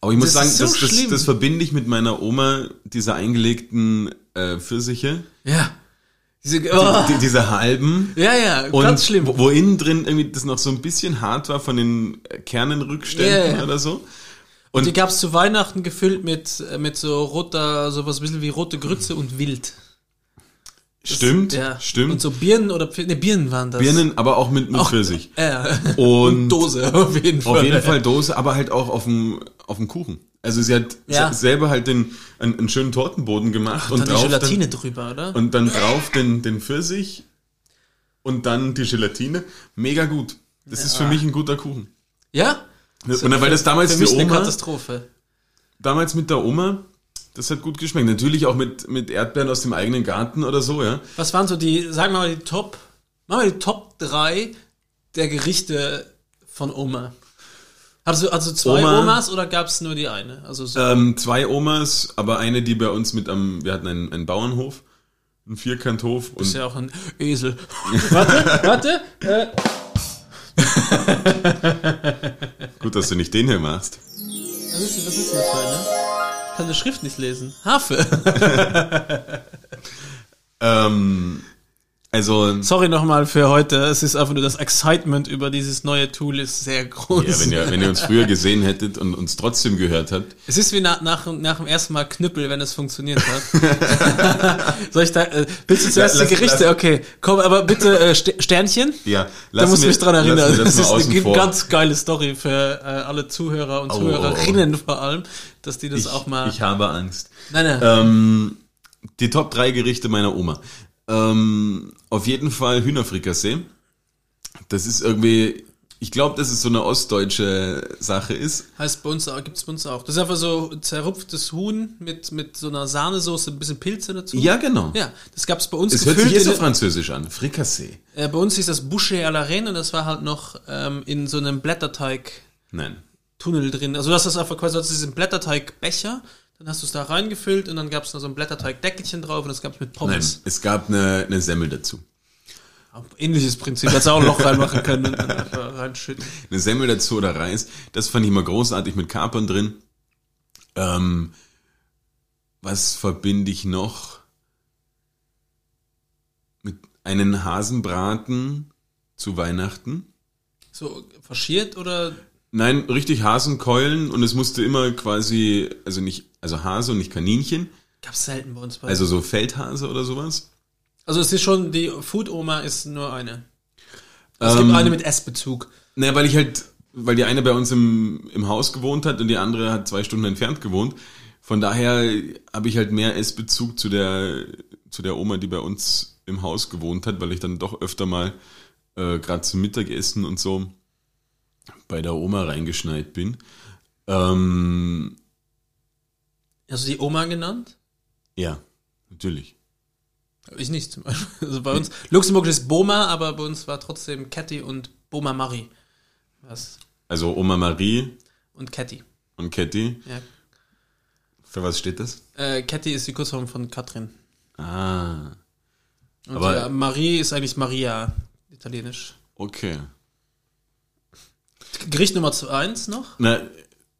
Aber ich muss Das sagen, so das, das, das verbinde ich mit meiner Oma, diese eingelegten äh, Pfirsiche, Ja. Diese, oh. die, diese halben. ja, ja, Und ganz schlimm. Wo, wo innen drin irgendwie das noch so ein bisschen hart war von den Kernenrückständen ja. oder so. Und die gab's zu Weihnachten gefüllt mit, äh, mit so roter, sowas ein bisschen wie rote Grütze und Wild. Das- Stimmt, ja. stimmt. Und so Birnen oder ne, Birnen waren das. Birnen, aber auch mit, mit Auch- Pfirsich. Ja. Und Dose, auf jeden Fall. auf jeden Fall Dose, aber halt auch auf dem, auf dem Kuchen. Also sie hat Ja. se- selber halt den, einen, einen schönen Tortenboden gemacht Und dann die drauf Gelatine drüber, oder? Dann, und dann drauf den, den Pfirsich und dann die Gelatine. Mega gut. Das ist für mich ein guter Kuchen. ja? Und dann, weil das damals Für mich eine Oma, Katastrophe. damals mit der Oma, das hat gut geschmeckt. Natürlich auch mit, mit Erdbeeren aus dem eigenen Garten oder so, ja. Was waren so die, sagen wir mal die Top, machen wir die Top 3 der Gerichte von Oma? Also, also zwei Oma- Omas oder gab's nur die eine? Also so, Ähm, zwei Omas, aber eine, die bei uns mit am, wir hatten einen, einen Bauernhof, einen Vierkanthof und ist ja auch ein Esel. warte, warte. Äh, gut, dass du nicht den hier machst. was ist, was ist denn das für eine? kann die Schrift nicht lesen. Harfe. Ähm, also, Sorry nochmal für heute. Es ist einfach nur das Excitement über dieses neue Tool ist sehr groß. ja, wenn ihr, wenn ihr uns früher gesehen hättet und uns trotzdem gehört habt, Es ist wie nach, nach, nach dem ersten Mal Knüppel, wenn es funktioniert hat. Soll ich da, äh, willst du zuerst lass- die Gerichte? lass- Okay, komm, aber bitte äh, St- Sternchen. ja, Da lassen muss wir- mich dran erinnern. lassen wir Das, ist eine vor. ganz geile Story für äh, alle Zuhörer und Oh, Zuhörerinnen vor allem, dass die das ich, auch mal. ich habe Angst. nein, nein. Ähm, die Top 3 Gerichte meiner Oma. Ähm, auf jeden Fall Hühnerfrikassee. Das ist irgendwie, ich glaube, dass es so eine ostdeutsche Sache ist. Heißt bei uns auch, gibt's bei uns auch. Das ist einfach so zerrupftes Huhn mit, mit so einer Sahnesoße, ein bisschen Pilze dazu. Ja, genau. Ja, das gab's bei uns Es hört sich gefüllt eh so französisch an. Frikassee. äh, Bei uns hieß das Boucher à la Reine und das war halt noch ähm, in so einem Blätterteig-Tunnel Nein. drin. Also das einfach quasi, diesen Blätterteigbecher, dann hast du es da reingefüllt und dann gab's noch so ein Blätterteigdeckelchen drauf und das gab's mit Nein. Pommes. Es gab eine, eine Semmel dazu. Ähnliches Prinzip. Hättest auch ein Loch reinmachen können und dann einfach reinschütten. Eine Semmel dazu oder Reis. Das fand ich immer großartig mit Kapern drin. Ähm, was verbinde ich noch? Mit einem Hasenbraten zu Weihnachten. So faschiert oder Nein, richtig Hasenkeulen und es musste immer quasi, also nicht, also Hase und nicht Kaninchen, gab's selten bei uns. Bei also so Feldhase oder sowas. Also es ist schon, die Food Oma ist nur eine. Es Ähm, gibt eine mit Essbezug. Naja, weil ich halt, weil die eine bei uns im, im Haus gewohnt hat und die andere hat zwei Stunden entfernt gewohnt. Von daher habe ich halt mehr Essbezug zu der, zu der Oma, die bei uns im Haus gewohnt hat, weil ich dann doch öfter mal äh, gerade zum Mittagessen und so bei der Oma reingeschneit bin. Ähm, Hast du die Oma genannt? ja, natürlich. Ich nicht zum Beispiel. Also bei uns, Luxemburg ist Boma, aber bei uns war trotzdem Catty und Boma Marie. Was? Also Oma Marie Und Catty. und Ketty. Ja. Für was steht das? Äh, Catty ist die Kurzform von Katrin. Ah, Und Aber- ja, Marie ist eigentlich Maria, italienisch. okay. Gericht Nummer 1 noch? Na,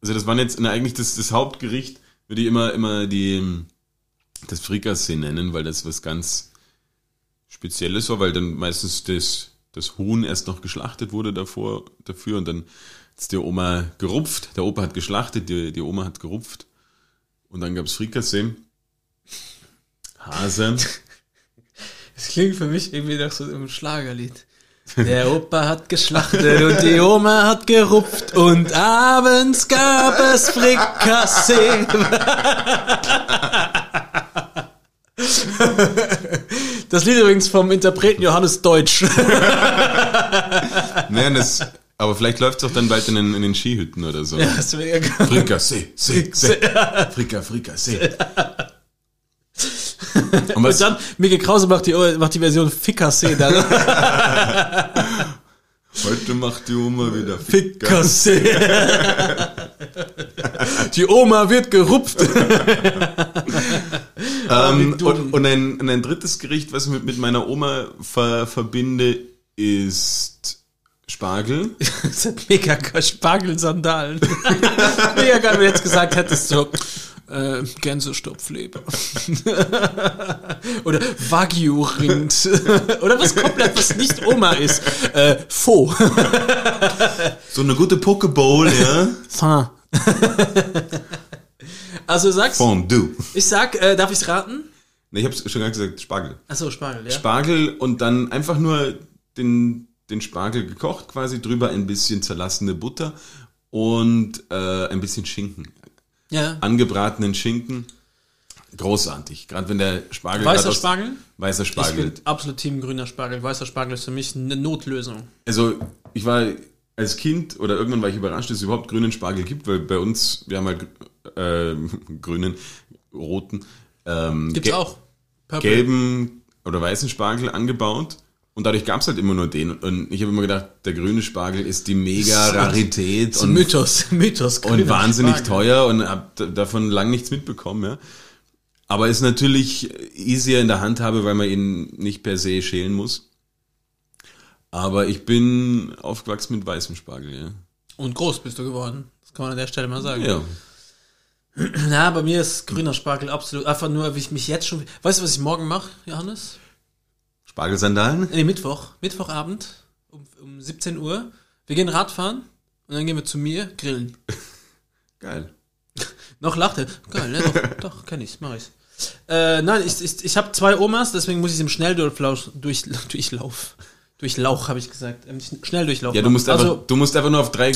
also das waren jetzt na, eigentlich das, das Hauptgericht, würde ich immer, immer die, das Frikassee nennen, weil das was ganz Spezielles war, weil dann meistens das, das Huhn erst noch geschlachtet wurde davor, dafür und dann ist die Oma gerupft, der Opa hat geschlachtet, die, die Oma hat gerupft und dann gab's Frikassee, Hase, Das klingt für mich irgendwie nach so einem Schlagerlied. Der Opa hat geschlachtet und die Oma hat gerupft und abends gab es Frikassee. Das Lied übrigens vom Interpreten Johannes Deutsch. Nein, das, aber vielleicht läuft's auch dann bald in den, in den Skihütten oder so. Ja, das wäre ja Frikassee, See, See. Frika, Frikassee. Und Und dann, Mike Krause macht die, macht die Version Fikassee dann. heute macht die Oma wieder Fikassee. Die Oma wird gerupft. Ähm, und und ein, und ein drittes Gericht, was ich mit, mit meiner Oma ver, verbinde, ist Spargel. Das hat mega. Spargelsandalen. mega geil, wenn du jetzt gesagt hättest, so, äh, Gänsestopfleber. Oder Wagyu-Rind. Oder was komplett, was nicht Oma ist. Äh, Faux. So eine gute Pokeball, ja. Fin. Also du sagst, Fondue. ich sag, äh, darf ich's raten? Ne, ich hab's schon gar gesagt, Spargel. Achso, Spargel, ja. Spargel und dann einfach nur den, den Spargel gekocht, quasi drüber ein bisschen zerlassene Butter und äh, ein bisschen Schinken. Ja. Angebratenen Schinken. Großartig. Gerade wenn der Spargel. Weißer aus- Spargel? Weißer Ich Spargel. bin absolut Team grüner Spargel. Weißer Spargel ist für mich eine Notlösung. Also ich war als Kind oder irgendwann war ich überrascht, dass es überhaupt grünen Spargel gibt, weil bei uns, wir haben halt äh, grünen, roten, ähm, Gibt's auch. Purple. gelben oder weißen Spargel angebaut. Und dadurch gab's halt immer nur den. Und ich habe immer gedacht, der grüne Spargel ist die mega Rarität Das ist ein und, Mythos, Mythos. und wahnsinnig Spargel. teuer und hab d- davon lang nichts mitbekommen. Ja. Aber ist natürlich easier in der Handhabe, weil man ihn nicht per se schälen muss. Aber ich bin aufgewachsen mit weißem Spargel, ja. Und groß bist du geworden. Das kann man an der Stelle mal sagen. Ja. Na, bei mir ist grüner Spargel absolut. Einfach nur, wie ich mich jetzt schon. Weißt du, was ich morgen mache, Johannes? Spargelsandalen? Nee, Mittwoch. Mittwochabend um, um 17 Uhr. Wir gehen Radfahren und dann gehen wir zu mir grillen. Geil. Noch lacht er. Geil, ne? Doch, doch kenn ich, mach ich. Äh, nein, ich, ich, ich habe zwei Omas, deswegen muss ich im Schnelldurchlauf durch, Durchlauf. Durchlauch, habe ich gesagt. Ähm, Schnelldurchlauf. Ja, du musst, einfach, du musst einfach nur auf drei,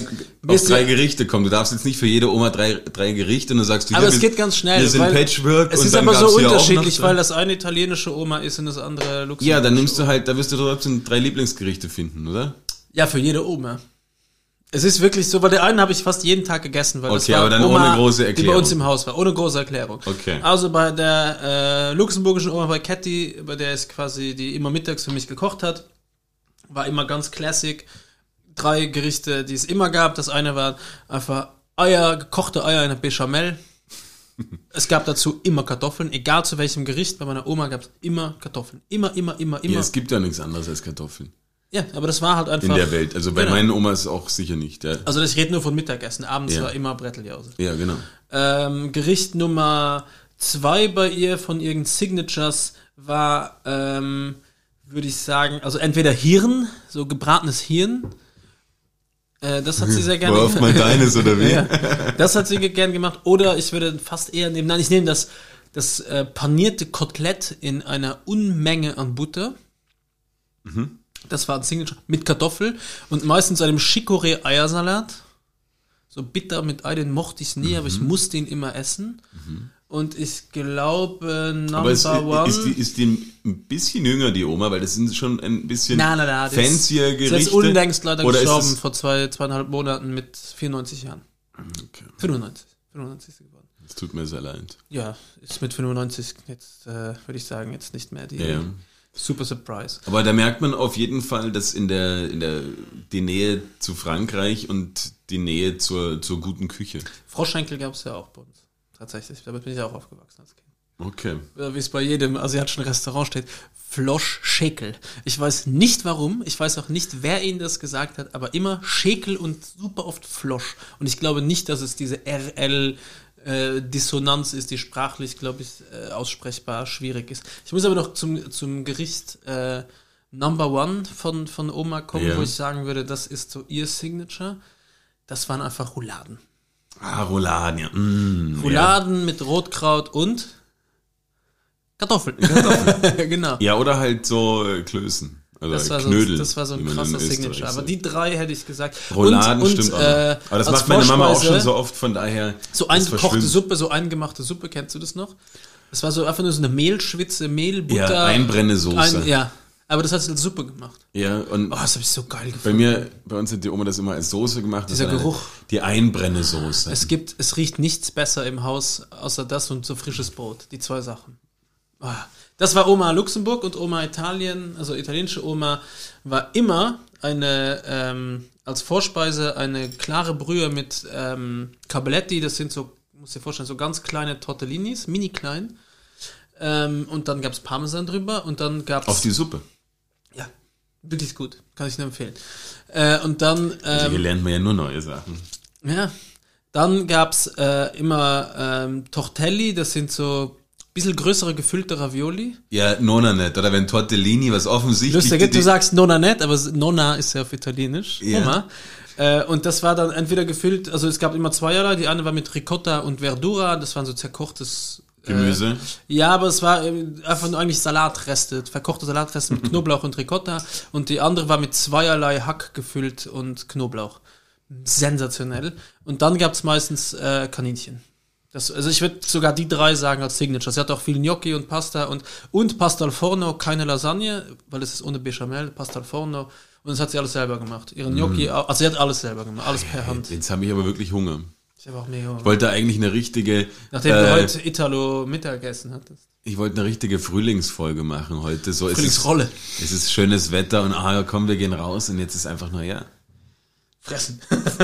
auf drei Gerichte kommen. Du darfst jetzt nicht für jede Oma drei, drei Gerichte und dann sagst du, aber ja, es geht ganz schnell. Wir sind weil Patchwork Es und ist dann aber so unterschiedlich, weil das eine italienische Oma ist und das andere Luxemburg. Ja, dann nimmst du halt, da wirst du trotzdem drei Lieblingsgerichte finden, oder? Ja, für jede Oma. Es ist wirklich so, weil der einen habe ich fast jeden Tag gegessen, weil das Okay, war aber dann Oma, ohne große die bei Erklärung. uns im Haus war, ohne große Erklärung. Okay. Also bei der äh, luxemburgischen Oma, bei Cathy, bei der ist quasi, die immer mittags für mich gekocht hat, war immer ganz classic. Drei Gerichte, die es immer gab. Das eine war einfach Eier, gekochte Eier in der Bechamel. es gab dazu immer Kartoffeln, egal zu welchem Gericht. Bei meiner Oma gab es immer Kartoffeln. Immer, immer, immer, immer. Ja, es gibt ja nichts anderes als Kartoffeln Ja, aber das war halt einfach. in der Welt. Also bei Genau. meinen Omas auch sicher nicht. Ja, Also ich rede nur von Mittagessen. Abends Ja. war immer Bretteljause. ja genau. Ähm, Gericht Nummer zwei bei ihr von ihren Signatures war, ähm, würde ich sagen, also entweder Hirn, so gebratenes Hirn. Äh, das hat sie sehr gerne Worauf mal deines oder wie? ja, das hat sie ge- gern gemacht. Oder ich würde fast eher nehmen, nein, ich nehme das, das äh, panierte Kotelett in einer Unmenge an Butter. Mhm. Das war ein Signature mit Kartoffel und meistens einem Chicorée-Eiersalat. So bitter mit Ei, den mochte ich nie, aber ich Mhm. musste ihn immer essen. Und ich glaube, Number Aber ist, One. ist, die, ist die ein bisschen jünger, die Oma, weil das sind schon ein bisschen na, na, na, das ist- fancier Sie ist Gerichte. unlängst leider Oder gestorben, es- vor zwei, zweieinhalb Monaten mit 94 Jahren. Okay, 95. 95 ist sie geworden. das tut mir sehr leid. Ja, ist mit 95 jetzt, äh, würde ich sagen, jetzt nicht mehr die Ja, ja. Super Surprise. Aber da merkt man auf jeden Fall, dass in der, in der, die Nähe zu Frankreich und die Nähe zur, zur guten Küche. Froschschenkel gab es ja auch bei uns. Tatsächlich. Damit bin ich auch aufgewachsen als Kind. Okay. Wie es bei jedem asiatischen Restaurant steht. Flosch Schäkel. Ich weiß nicht warum, ich weiß auch nicht, wer ihnen das gesagt hat, aber immer Schäkel und super oft Flosch. Und ich glaube nicht, dass es diese RL äh, Dissonanz ist, die sprachlich, glaube ich, äh, aussprechbar schwierig ist. Ich muss aber noch zum, zum Gericht äh, Number One von, von Oma kommen, Ja. wo ich sagen würde, das ist so ihr Signature. Das waren einfach Rouladen. Ah, Rouladen, ja. Mm, Rouladen mit Rotkraut und Kartoffeln. genau. ja. ja, oder halt so äh, Klößen. Also Das war, Knödel. so, das war so ein krasser Signature. Aber die drei hätte ich gesagt. Rouladen und, stimmt und, auch. Äh. Aber das macht meine Mama auch schon so oft, von daher. So eingekochte. Suppe, so eingemachte Suppe, kennst du das noch? Das war so einfach nur so eine Mehlschwitze, Mehl, Butter. Ja, Einbrennesoße. Ein, ja, aber das hat sie als Suppe gemacht. Ja, und Oh, das habe ich so geil bei gefunden. mir, bei uns hat die Oma das immer als Soße gemacht. Dieser Geruch. Die Einbrennesoße. Es gibt, es riecht nichts besser im Haus, außer das und so frisches Brot. Die zwei Sachen. Ah, Das war Oma Luxemburg und Oma Italien, also italienische Oma, war immer eine, ähm, als Vorspeise eine klare Brühe mit ähm, Cabelletti, das sind so, muss dir vorstellen, so ganz kleine Tortellinis, mini klein. Ähm, und dann gab's Parmesan drüber und dann gab's Auf die Suppe. Wirklich gut, kann ich nur empfehlen. Äh, und dann Also hier ähm, lernt man ja nur neue Sachen. ja. Dann gab's äh, immer ähm, Tortelli, das sind so bisschen größere gefüllte Ravioli. Ja, Nonna nicht. Oder wenn Tortellini, was offensichtlich... Lustig, die- du sagst Nonna nicht, aber Nonna ist ja auf Italienisch. Ja. Oma. Äh, und das war dann entweder gefüllt, also es gab immer zweierlei. Die eine war mit Ricotta und Verdura, das waren so zerkochtes äh, Gemüse. Ja, aber es war äh, einfach nur eigentlich Salatreste, verkochte Salatreste mit Knoblauch und Ricotta. Und die andere war mit zweierlei Hack gefüllt und Knoblauch. Sensationell. Und dann gab's meistens äh, Kaninchen. Das, also ich würde sogar die drei sagen als Signature. Sie hat auch viel Gnocchi und Pasta und, und Pasta al Forno, keine Lasagne, weil es ist ohne Bechamel, Pasta al Forno. Und das hat sie alles selber gemacht. Ihren Gnocchi, au- also sie hat alles selber gemacht, alles per Hand. Jetzt habe ich aber wirklich Hunger. Ich wollte eigentlich eine richtige... Nachdem du äh, heute Italo Mittagessen hattest. Ich wollte eine richtige Frühlingsfolge machen heute. So, es ist, Frühlingsrolle. es ist schönes Wetter und ah, komm, wir gehen raus und jetzt ist einfach nur, ja, Fressen.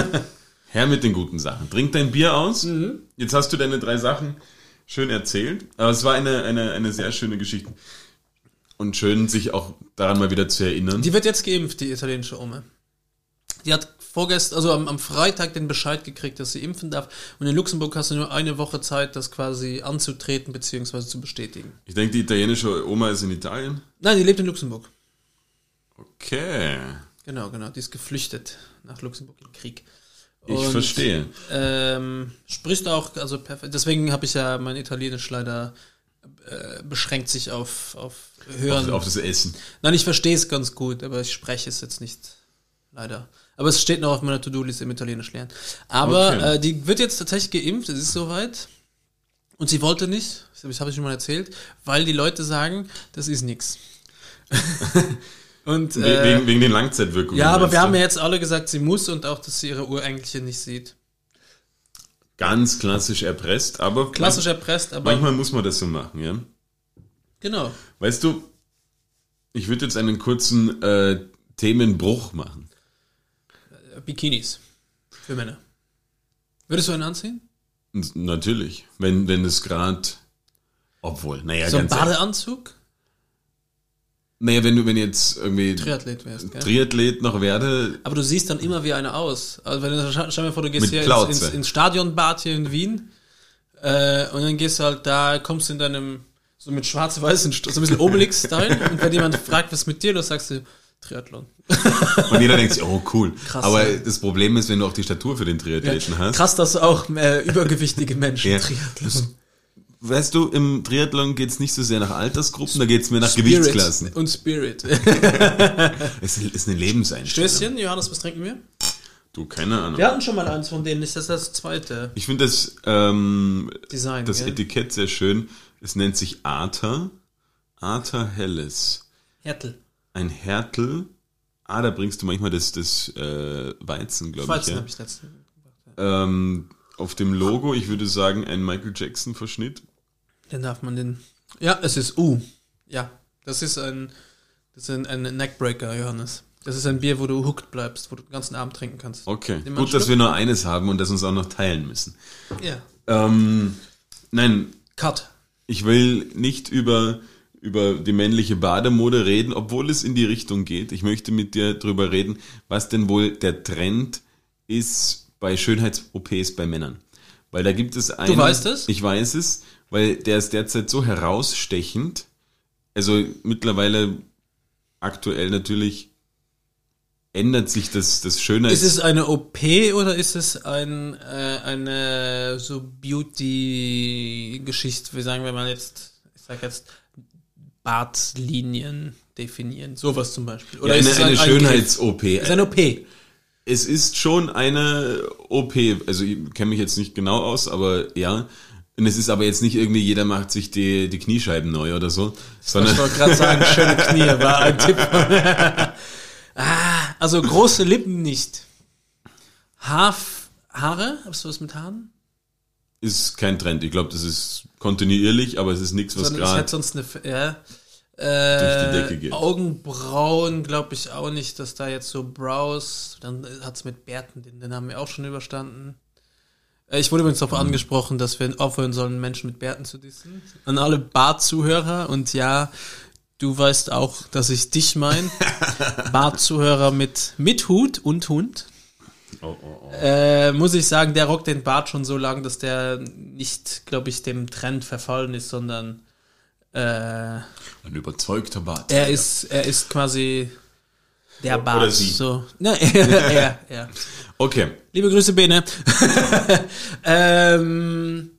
her mit den guten Sachen. Trink dein Bier aus. Mhm. Jetzt hast du deine drei Sachen schön erzählt. Aber es war eine, eine, eine sehr schöne Geschichte. Und schön, sich auch daran mal wieder zu erinnern. Die wird jetzt geimpft, die italienische Oma. Die hat vorgestern, also am, am Freitag den Bescheid gekriegt, dass sie impfen darf. Und in Luxemburg hast du nur eine Woche Zeit, das quasi anzutreten bzw. zu bestätigen. Ich denke, die italienische Oma ist in Italien. Nein, die lebt in Luxemburg. Okay. Genau, genau. Die ist geflüchtet nach Luxemburg im Krieg. Ich Und, verstehe. Ähm, sprichst auch, also perfekt. Deswegen habe ich ja mein Italienisch leider äh, beschränkt sich auf, auf Hören. Auf, auf das Essen. Nein, ich verstehe es ganz gut, aber ich spreche es jetzt nicht. Leider. Aber es steht noch auf meiner To-Do-Liste im Italienisch lernen. Aber Okay. äh, die wird jetzt tatsächlich geimpft, es ist soweit. Und sie wollte nicht, das habe ich schon mal erzählt, weil die Leute sagen, das ist nix. Und äh, wegen, wegen den Langzeitwirkungen. ja, aber wir du? haben ja jetzt alle gesagt, sie muss und auch, dass sie ihre Urenkelche nicht sieht. Ganz klassisch erpresst, aber Klassisch erpresst, aber manchmal muss man das so machen, ja. genau. Weißt du, ich würde jetzt einen kurzen äh, Themenbruch machen. Bikinis für Männer. Würdest du einen anziehen? Natürlich, wenn, wenn es gerade, obwohl, naja, so ein ehrlich, Badeanzug? naja, wenn du, wenn jetzt irgendwie Triathlet wärst, gell? Triathlet noch werde, Aber du siehst dann immer wie einer aus. Also wenn du, stell stell dir vor, du gehst hier ins, ins, ins Stadionbad hier in Wien äh, und dann gehst du halt da, kommst in deinem, so mit schwarz-weiß, so ein bisschen Obelix-Style und wenn jemand fragt, was mit dir, dann sagst du Triathlon. und jeder denkt sich, oh cool. Krass, Aber ja. das Problem ist, wenn du auch die Statur für den Triathleten hast. Krass, dass auch äh, übergewichtige Menschen Ja. Triathlon. Weißt du, im Triathlon geht's nicht so sehr nach Altersgruppen, da geht's mehr nach Spirit Gewichtsklassen. Und Spirit. Es ist eine Lebenseinstellung. Stößchen, Johannes, was trinken wir? Du, keine Ahnung. Wir hatten schon mal eins von denen, ist das das zweite Ich finde das, ähm, Design? das gell? Etikett sehr schön. Es nennt sich Arta. Arta Helles. Hertel. Ein Härtel. Ah, da bringst du manchmal das, das äh, Weizen, glaube ich. Weizen Ja. habe ich letztens. Ähm, auf dem Logo, ich würde sagen, ein Michael Jackson-Verschnitt. Dann darf man den. Ja, es ist U. Ja, das ist ein, das ist ein, ein Neckbreaker, Johannes. Das ist ein Bier, wo du hooked bleibst, wo du den ganzen Abend trinken kannst. Okay, gut, dass Schluck. wir nur eines haben und das uns auch noch teilen müssen. Ja. Ähm, nein, Cut. ich will nicht über, über die männliche Bademode reden, obwohl es in die Richtung geht. Ich möchte mit dir drüber reden, was denn wohl der Trend ist bei Schönheits-OPs bei Männern. Weil da gibt es einen. weißt es? Ich weiß es, weil der ist derzeit so herausstechend. Also mittlerweile aktuell natürlich ändert sich das, das Schönheits... Ist es eine OP oder ist es ein, äh, eine so Beauty-Geschichte, wie sagen wir mal jetzt, ich sag jetzt Bartlinien definieren, sowas zum Beispiel. Oder ja, ist eine, es eine ein Eingriff? Schönheits-OP. Ist eine OP. Es ist schon eine OP, also ich kenne mich jetzt nicht genau aus, aber ja. Und es ist aber jetzt nicht irgendwie, jeder macht sich die, die Kniescheiben neu oder so, Ich sondern wollte gerade sagen, schöne Knie war ein Tipp. ah, also große Lippen nicht. Haar, Haare? Hast du was mit Haaren? Ist kein Trend. Ich glaube, das ist kontinuierlich, aber es ist nichts, was es hat gerade sonst eine, ja. Äh, durch die Decke geht. Augenbrauen glaube ich auch nicht, dass da jetzt so Brows, dann hat's mit Bärten, den, den haben wir auch schon überstanden. Äh, Ich wurde übrigens Mhm. darauf angesprochen, dass wir aufhören sollen, Menschen mit Bärten zu dissen. An alle Bart-Zuhörer und ja, du weißt auch, dass ich dich mein. Bart-Zuhörer mit, mit Hut und Hund. Oh, oh, oh. Äh, muss ich sagen, der rockt den Bart schon so lang, dass der nicht, glaube ich, dem Trend verfallen ist, sondern äh, ein überzeugter Bart. er ist, er ist quasi der Oder Bart. sie. So. Ne, er, er. Okay, Liebe Grüße, Bene. ähm,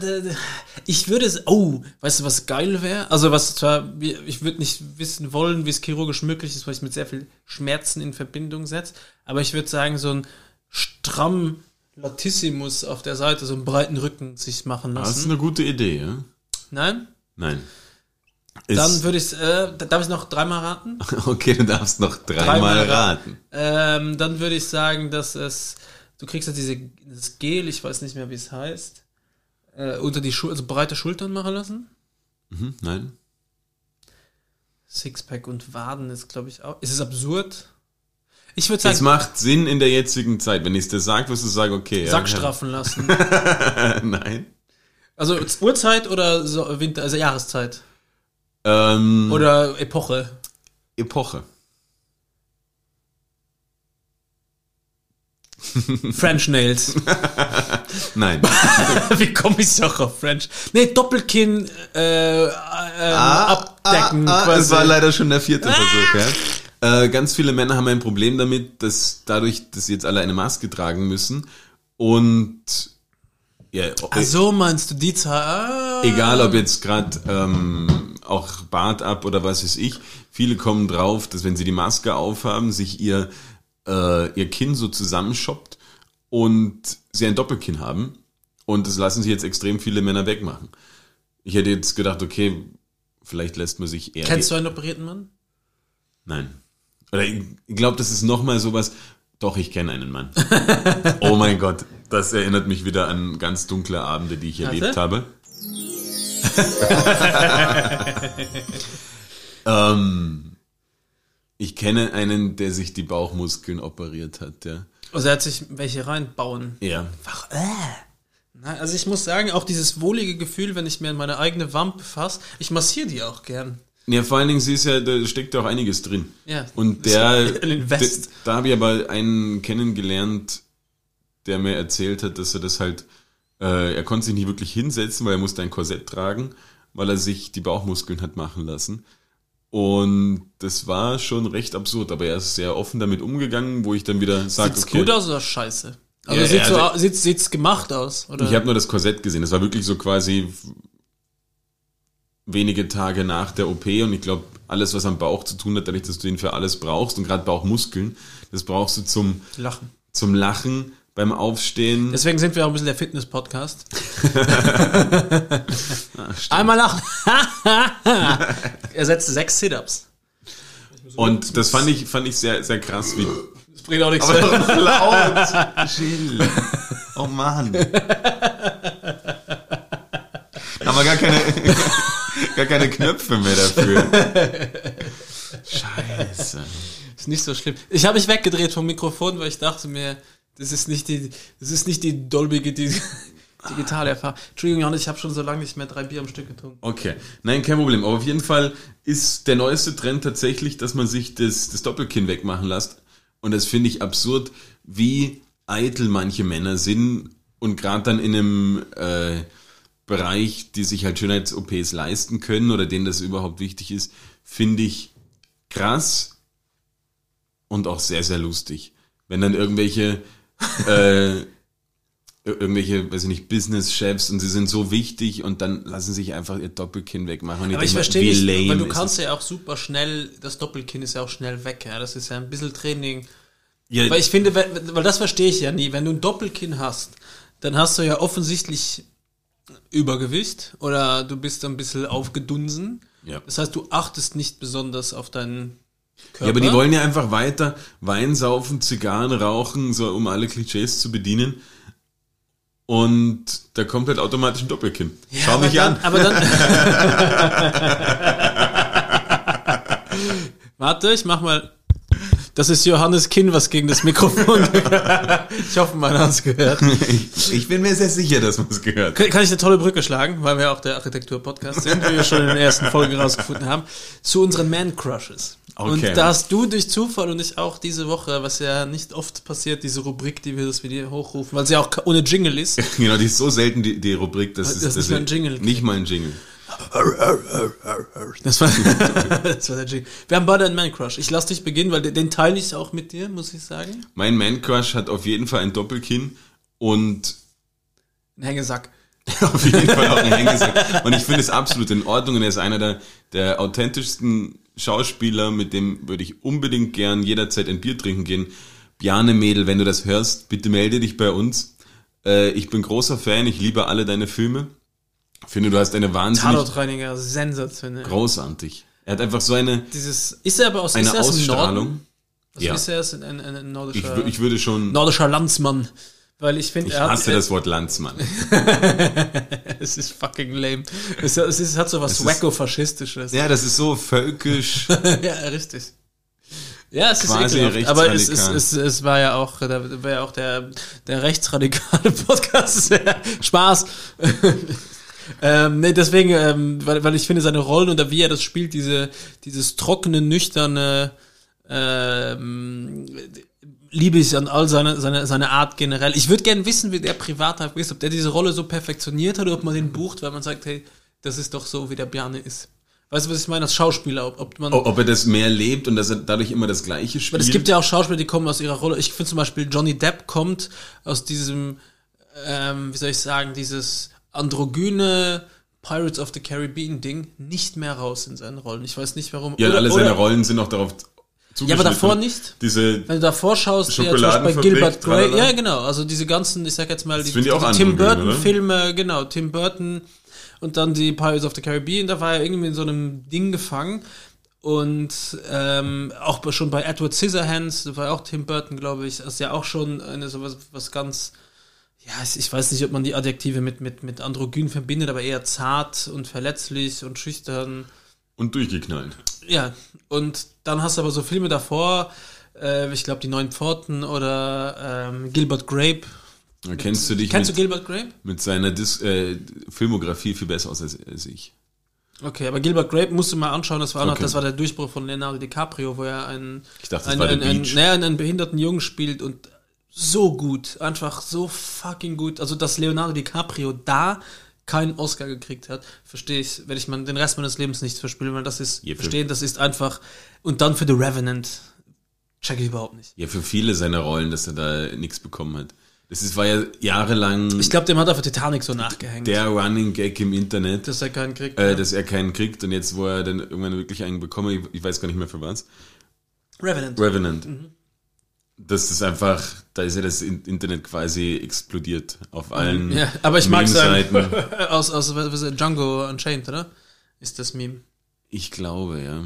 d- ich würde es, oh, weißt du, was geil wäre? Also, was zwar, ich würde nicht wissen wollen, wie es chirurgisch möglich ist, weil ich mit sehr viel Schmerzen in Verbindung setze, aber ich würde sagen, so ein stramm Latissimus auf der Seite, so einen breiten Rücken sich machen das ist lassen. eine gute Idee, ja? Nein? Nein. Dann würde ich, äh, darf ich noch dreimal raten? okay, du darfst noch dreimal Dreimal raten. Ähm, dann würde ich sagen, dass es, du kriegst ja diese, das Gel, ich weiß nicht mehr, wie es heißt, äh, unter die Schul also breite Schultern machen lassen. Mhm, nein. Sixpack und Waden ist, glaube ich, auch. Ist es absurd? Ich würde sagen, Es macht Sinn in der jetzigen Zeit. Wenn ich es dir sage, wirst du sagen, okay. ja, Sack straffen lassen. ja. Nein. Also Uhrzeit oder so, Winter, also Jahreszeit? Ähm, Oder Epoche? Epoche. French Nails. Nein. Wie komme ich doch auf French? Nee, Doppelkinn äh, äh, abdecken. Ah, ah, quasi. das war leider schon der vierte Versuch, ja. Äh, ganz viele Männer haben ein Problem damit, dass dadurch, dass sie jetzt alle eine Maske tragen müssen und ja, Ach so meinst du die Zahl? Ah. egal ob jetzt gerade ähm, auch Bart ab oder was weiß ich, viele kommen drauf, dass wenn sie die Maske aufhaben, sich ihr äh, ihr Kinn so zusammenschoppt und sie ein Doppelkinn haben und das lassen sich jetzt extrem viele Männer wegmachen. Ich hätte jetzt gedacht, okay, vielleicht lässt man sich eher Kennst du einen operierten Mann? Nein. Oder ich glaube, das ist nochmal sowas. Doch, ich kenne einen Mann. oh mein Gott, das erinnert mich wieder an ganz dunkle Abende, die ich erlebt habe. ähm, ich kenne einen, der sich die Bauchmuskeln operiert hat, ja. Also er hat sich welche reinbauen. Ja. Ach, äh. Nein, also ich muss sagen, auch dieses wohlige Gefühl, wenn ich mir in meine eigene Wampe fasse, ich massiere die auch gern. Ja, vor allen Dingen, sie ist ja, da steckt ja auch einiges drin. Ja. Und der, ist ein Invest. d- da habe ich aber einen kennengelernt, der mir erzählt hat, dass er das halt, äh, er konnte sich nicht wirklich hinsetzen, weil er musste ein Korsett tragen, weil er sich die Bauchmuskeln hat machen lassen. Und das war schon recht absurd, aber er ist sehr offen damit umgegangen, wo ich dann wieder sage, Sieht's okay, gut aus oder scheiße? Also Ja, sieht also- so, au- sieht's, sieht's gemacht aus? Oder? ich habe nur das Korsett gesehen. Das war wirklich so quasi wenige Tage nach der OP und ich glaube, alles, was am Bauch zu tun hat, dadurch, dass du ihn für alles brauchst und gerade Bauchmuskeln, das brauchst du zum Lachen. zum Lachen beim Aufstehen. Deswegen sind wir auch ein bisschen der Fitness-Podcast. Einmal lachen. er setzt sechs Sit-Ups. Und das fand ich, fand ich sehr, sehr krass, wie. Das bringt auch nichts. laut! Chill. Oh Mann. Haben wir gar keine, gar keine Knöpfe mehr dafür. Scheiße. Ist nicht so schlimm. Ich habe mich weggedreht vom Mikrofon, weil ich dachte mir, das ist nicht die, das ist nicht die die, digitale Erfahrung. Entschuldigung, Johannes, ich habe schon so lange nicht mehr drei Bier am Stück getrunken. Okay. Nein, kein Problem. Aber auf jeden Fall ist der neueste Trend tatsächlich, dass man sich das, das Doppelkinn wegmachen lässt. Und das finde ich absurd, wie eitel manche Männer sind und gerade dann in einem äh, Bereich, die sich halt Schönheits-OPs leisten können oder denen das überhaupt wichtig ist, finde ich krass und auch sehr, sehr lustig. Wenn dann irgendwelche äh, irgendwelche, weiß ich nicht, Business-Chefs und sie sind so wichtig und dann lassen sich einfach ihr Doppelkinn wegmachen. Und Aber ich mir, verstehe nicht, weil du kannst ja auch super schnell, das Doppelkinn ist ja auch schnell weg, ja. Das ist ja ein bisschen Training. Ja, Weil ich finde, wenn- weil das verstehe ich ja nie. Wenn du ein Doppelkinn hast, dann hast du ja offensichtlich Übergewicht oder du bist ein bisschen aufgedunsen. Ja. Das heißt, du achtest nicht besonders auf deinen Körper. ja, aber die wollen ja einfach weiter Wein saufen, Zigarren rauchen, so um alle Klischees zu bedienen. Und da kommt halt automatisch ein Doppelkinn. Ja, Schau mich dann, an. Aber dann. Warte, ich mach mal. Das ist Johannes Kinn, was gegen das Mikrofon. ich hoffe, man hat es gehört. Ich, ich bin mir sehr sicher, dass man es gehört. Kann kann ich eine tolle Brücke schlagen, weil wir auch der Architektur-Podcast sind, wie wir schon in den ersten Folgen rausgefunden haben, zu unseren Man-Crushes. Okay. Und da hast du durch Zufall und ich auch diese Woche, was ja nicht oft passiert, diese Rubrik, die wir das Video hochrufen, weil sie auch ohne Jingle ist. Genau, die ist so selten, die, die Rubrik, das, Das ist, ist nicht mal ein Jingle. Nicht mal ein Jingle. Das war, das war der Jingle. Wir haben beide einen Man-Crush. Ich lass dich beginnen, weil den- teile ich auch mit dir, muss ich sagen. Mein Man-Crush hat auf jeden Fall ein Doppelkinn und Ein Hängesack. auf jeden Fall auch ein Hängesack. Und ich finde es absolut in Ordnung und er ist einer der, der authentischsten Schauspieler, mit dem würde ich unbedingt gern jederzeit ein Bier trinken gehen. Bjarne Mädel, wenn du das hörst, bitte melde dich bei uns. Äh, ich bin großer Fan, ich liebe alle deine Filme. Finde, du hast eine wahnsinnig Tatortreiniger, sensationell. großartig. Er hat einfach so eine, Dieses, ist er aber aus, eine er? Ausstrahlung. Also Ja. ist er ein, ein, ein Ich, nordischer, wür- ich würde schon, nordischer Landsmann? Weil ich finde, ich er hat, hasse das Wort Landsmann. es ist fucking lame. Es, es, ist, es hat so was ist- wacko-faschistisches. Ja, das ist so völkisch. ja, richtig. Ja, es Quasi ist ekelhaft. Aber es, rechtsradikal. es, es war ja auch, da war ja auch der, der rechtsradikale Podcast. Spaß. Ähm, nee, deswegen, ähm, weil, weil ich finde seine Rollen und wie er das spielt, diese, dieses trockene, nüchterne, ähm, liebe ich an all seine, seine, seine Art generell. Ich würde gerne wissen, wie der privat ist, ob der diese Rolle so perfektioniert hat oder ob man den bucht, weil man sagt, hey, das ist doch so, wie der Bjarne ist. Weißt du, was ich meine als Schauspieler? Ob, ob, man, ob er das mehr lebt und dass er dadurch immer das Gleiche spielt? Weil es gibt ja auch Schauspieler, die kommen aus ihrer Rolle. Ich finde zum Beispiel, Johnny Depp kommt aus diesem, ähm, wie soll ich sagen, dieses androgyne Pirates of the Caribbean Ding nicht mehr raus in seinen Rollen. Ich weiß nicht warum. Ja, Oder- alle seine Rollen sind auch darauf Ja, aber davor nicht. Diese, Wenn du davor schaust, ja, zum Beispiel bei Gilbert Grey, ja genau, also diese ganzen, ich sag jetzt mal, die, auch die Tim? Burton-Filme, genau, Tim Burton und dann die Pirates of the Caribbean, da war er irgendwie in so einem Ding gefangen und ähm, auch schon bei Edward Scissorhands, da war auch Tim Burton, glaube ich, ist ja auch schon eine sowas was ganz ja, ich, weiß nicht, ob man die Adjektive mit, mit, mit Androgyn verbindet, aber eher zart und verletzlich und schüchtern. und durchgeknallt. Ja, und dann hast du aber so Filme davor, äh, ich glaube die Neuen Pforten oder ähm, Gilbert Grape. Da kennst du dich Kennst du mit, Gilbert Grape? mit seiner Dis äh, Filmografie viel besser aus als, als ich. Okay, aber Gilbert Grape musst du mal anschauen, das war, noch, Okay. das war der Durchbruch von Leonardo DiCaprio, wo er einen, Ich dachte, einen, einen, einen, naja, einen behinderten Jungen spielt und so gut, einfach so fucking gut. Also, dass Leonardo DiCaprio da keinen Oscar gekriegt hat, verstehe ich, werde ich man den Rest meines Lebens nicht verspielen, weil das ist, für- verstehen, das ist einfach, und dann für The Revenant, check ich überhaupt nicht. Ja, für viele seiner Rollen, dass er da nichts bekommen hat. Das ist, war ja jahrelang Ich glaube, dem hat er für Titanic so nachgehängt, der Running Gag im Internet, dass er keinen kriegt. äh, ja. dass er keinen kriegt und jetzt, wo er dann irgendwann wirklich einen bekommen, ich, ich weiß gar nicht mehr für was. Revenant. Revenant. Mhm. Das ist einfach, da ist ja das In- Internet quasi explodiert auf allen Ja, aber ich mag. Meme-Seiten. aus, aus was ist Django Unchained, oder? Ist das Meme. Ich glaube, ja.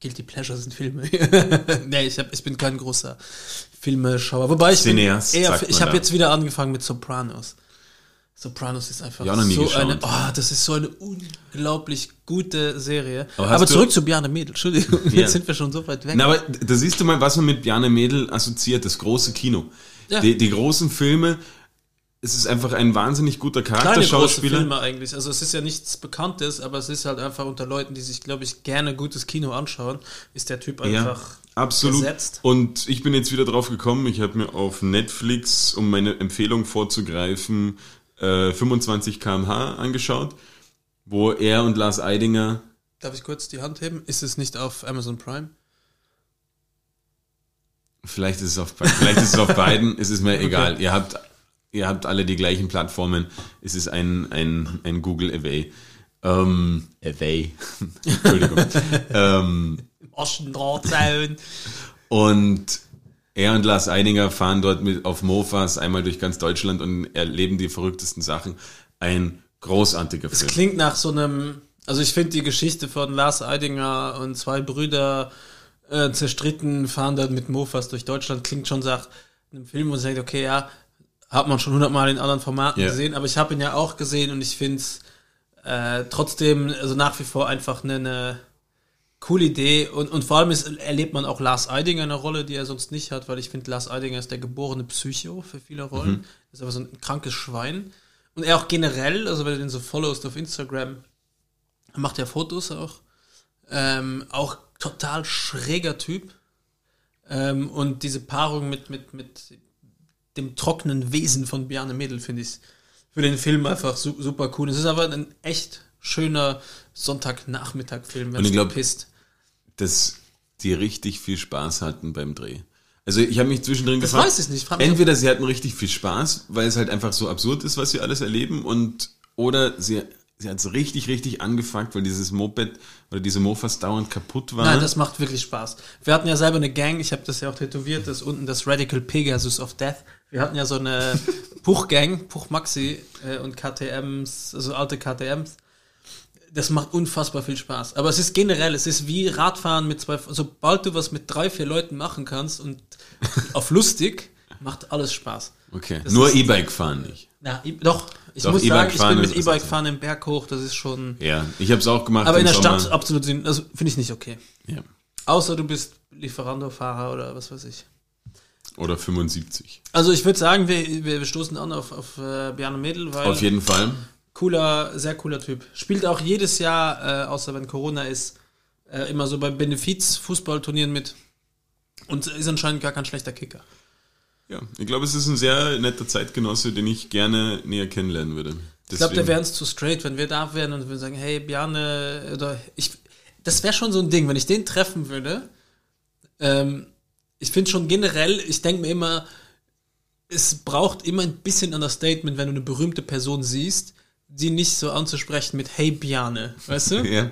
Guilty Pleasure sind Filme. nee, ich, hab, ich bin kein großer Filmeschauer. Wobei ich bin Cineast, eher, sagt man ich habe jetzt wieder angefangen mit Sopranos. Sopranos ist einfach Ja, so geschaut. eine, oh, das ist so eine unglaublich gute Serie. Aber Aber, zurück zu Bjarne Mädel, Entschuldigung, Ja. jetzt sind wir schon so weit weg. Na, aber da siehst du mal, was man mit Bjarne Mädel assoziiert, das große Kino. Ja. Die, die großen Filme, es ist einfach ein wahnsinnig guter Charakterschauspieler. Filme eigentlich. Also es ist ja nichts Bekanntes, aber es ist halt einfach unter Leuten, die sich, glaube ich, gerne gutes Kino anschauen, ist der Typ Ja, einfach absolut. gesetzt. Und ich bin jetzt wieder drauf gekommen, ich habe mir auf Netflix, um meine Empfehlung vorzugreifen, äh, 25 km/h angeschaut, wo er und Lars Eidinger, Darf ich kurz die Hand heben? Ist es nicht auf Amazon Prime? vielleicht ist es auf, vielleicht ist es auf beiden, es ist mir egal. Ihr habt, ihr habt alle die gleichen Plattformen. Es ist ein, ein, ein Google Away. Ähm, Away. Entschuldigung. ähm. Und er und Lars Eidinger fahren dort mit auf Mofas einmal durch ganz Deutschland und erleben die verrücktesten Sachen. Ein großartiger Es Film. klingt nach so einem, also ich finde die Geschichte von Lars Eidinger und zwei Brüder äh, zerstritten, fahren dann mit Mofas durch Deutschland, klingt schon nach einem Film, wo man sagt, okay, ja, hat man schon hundertmal in anderen Formaten Ja. gesehen, aber ich habe ihn ja auch gesehen und ich finde es äh, trotzdem, also nach wie vor einfach eine, eine coole Idee und, und vor allem ist, erlebt man auch Lars Eidinger eine Rolle, die er sonst nicht hat, weil ich finde, Lars Eidinger ist der geborene Psycho für viele Rollen. Ist aber so ein krankes Schwein. Und er auch generell, also wenn du den so followst auf Instagram, er macht ja Fotos auch. Ähm, auch total schräger Typ. Ähm, und diese Paarung mit, mit, mit dem trockenen Wesen von Bjarne Mädel finde ich für den Film einfach su super cool. Es ist aber ein echt schöner Sonntagnachmittag-Film, wenn glaub, pisst. Dass die richtig viel Spaß hatten beim Dreh. Also ich habe mich zwischendrin Das gefragt, weiß ich nicht. Entweder sie hatten richtig viel Spaß, weil es halt einfach so absurd ist, was sie alles erleben, und oder sie, sie hat es richtig, richtig angefuckt, weil dieses Moped oder diese Mofas dauernd kaputt waren. Nein, das macht wirklich Spaß. Wir hatten ja selber eine Gang, ich habe das ja auch tätowiert, das ist unten das Radical Pegasus of Death. Wir hatten ja so eine Puch-Gang, Puch Maxi äh, und KTMs, also alte KTMs. Das macht unfassbar viel Spaß. Aber es ist generell, es ist wie Radfahren mit zwei, sobald du was mit drei, vier Leuten machen kannst und auf lustig, macht alles Spaß. okay, das nur E-Bike fahren nicht. Ja, i- doch, ich Doch, muss E-Bike sagen, ich bin mit E-Bike fahren im Berg hoch, das ist schon, Ja, ich habe es auch gemacht. aber in der Sommer. Stadt absolut, also finde ich nicht okay. Ja. Außer du bist Lieferando-Fahrer oder was weiß ich. Oder 75. Also ich würde sagen, wir, wir wir stoßen an auf, auf äh, Bjarne Mädel, weil Auf jeden Fall. Cooler, sehr cooler Typ. Spielt auch jedes Jahr, äh, außer wenn Corona ist, äh, immer so bei Benefiz-Fußballturnieren mit. Und ist anscheinend gar kein schlechter Kicker. Ja, ich glaube, es ist ein sehr netter Zeitgenosse, den ich gerne näher kennenlernen würde. Ich glaube, der wäre uns zu straight, wenn wir da wären und wir sagen, hey, Bjarne, oder ich, das wäre schon so ein Ding, wenn ich den treffen würde. Ähm, ich finde schon generell, ich denke mir immer, es braucht immer ein bisschen Understatement, wenn du eine berühmte Person siehst, die nicht so anzusprechen mit Hey Bjarne, weißt du? ja.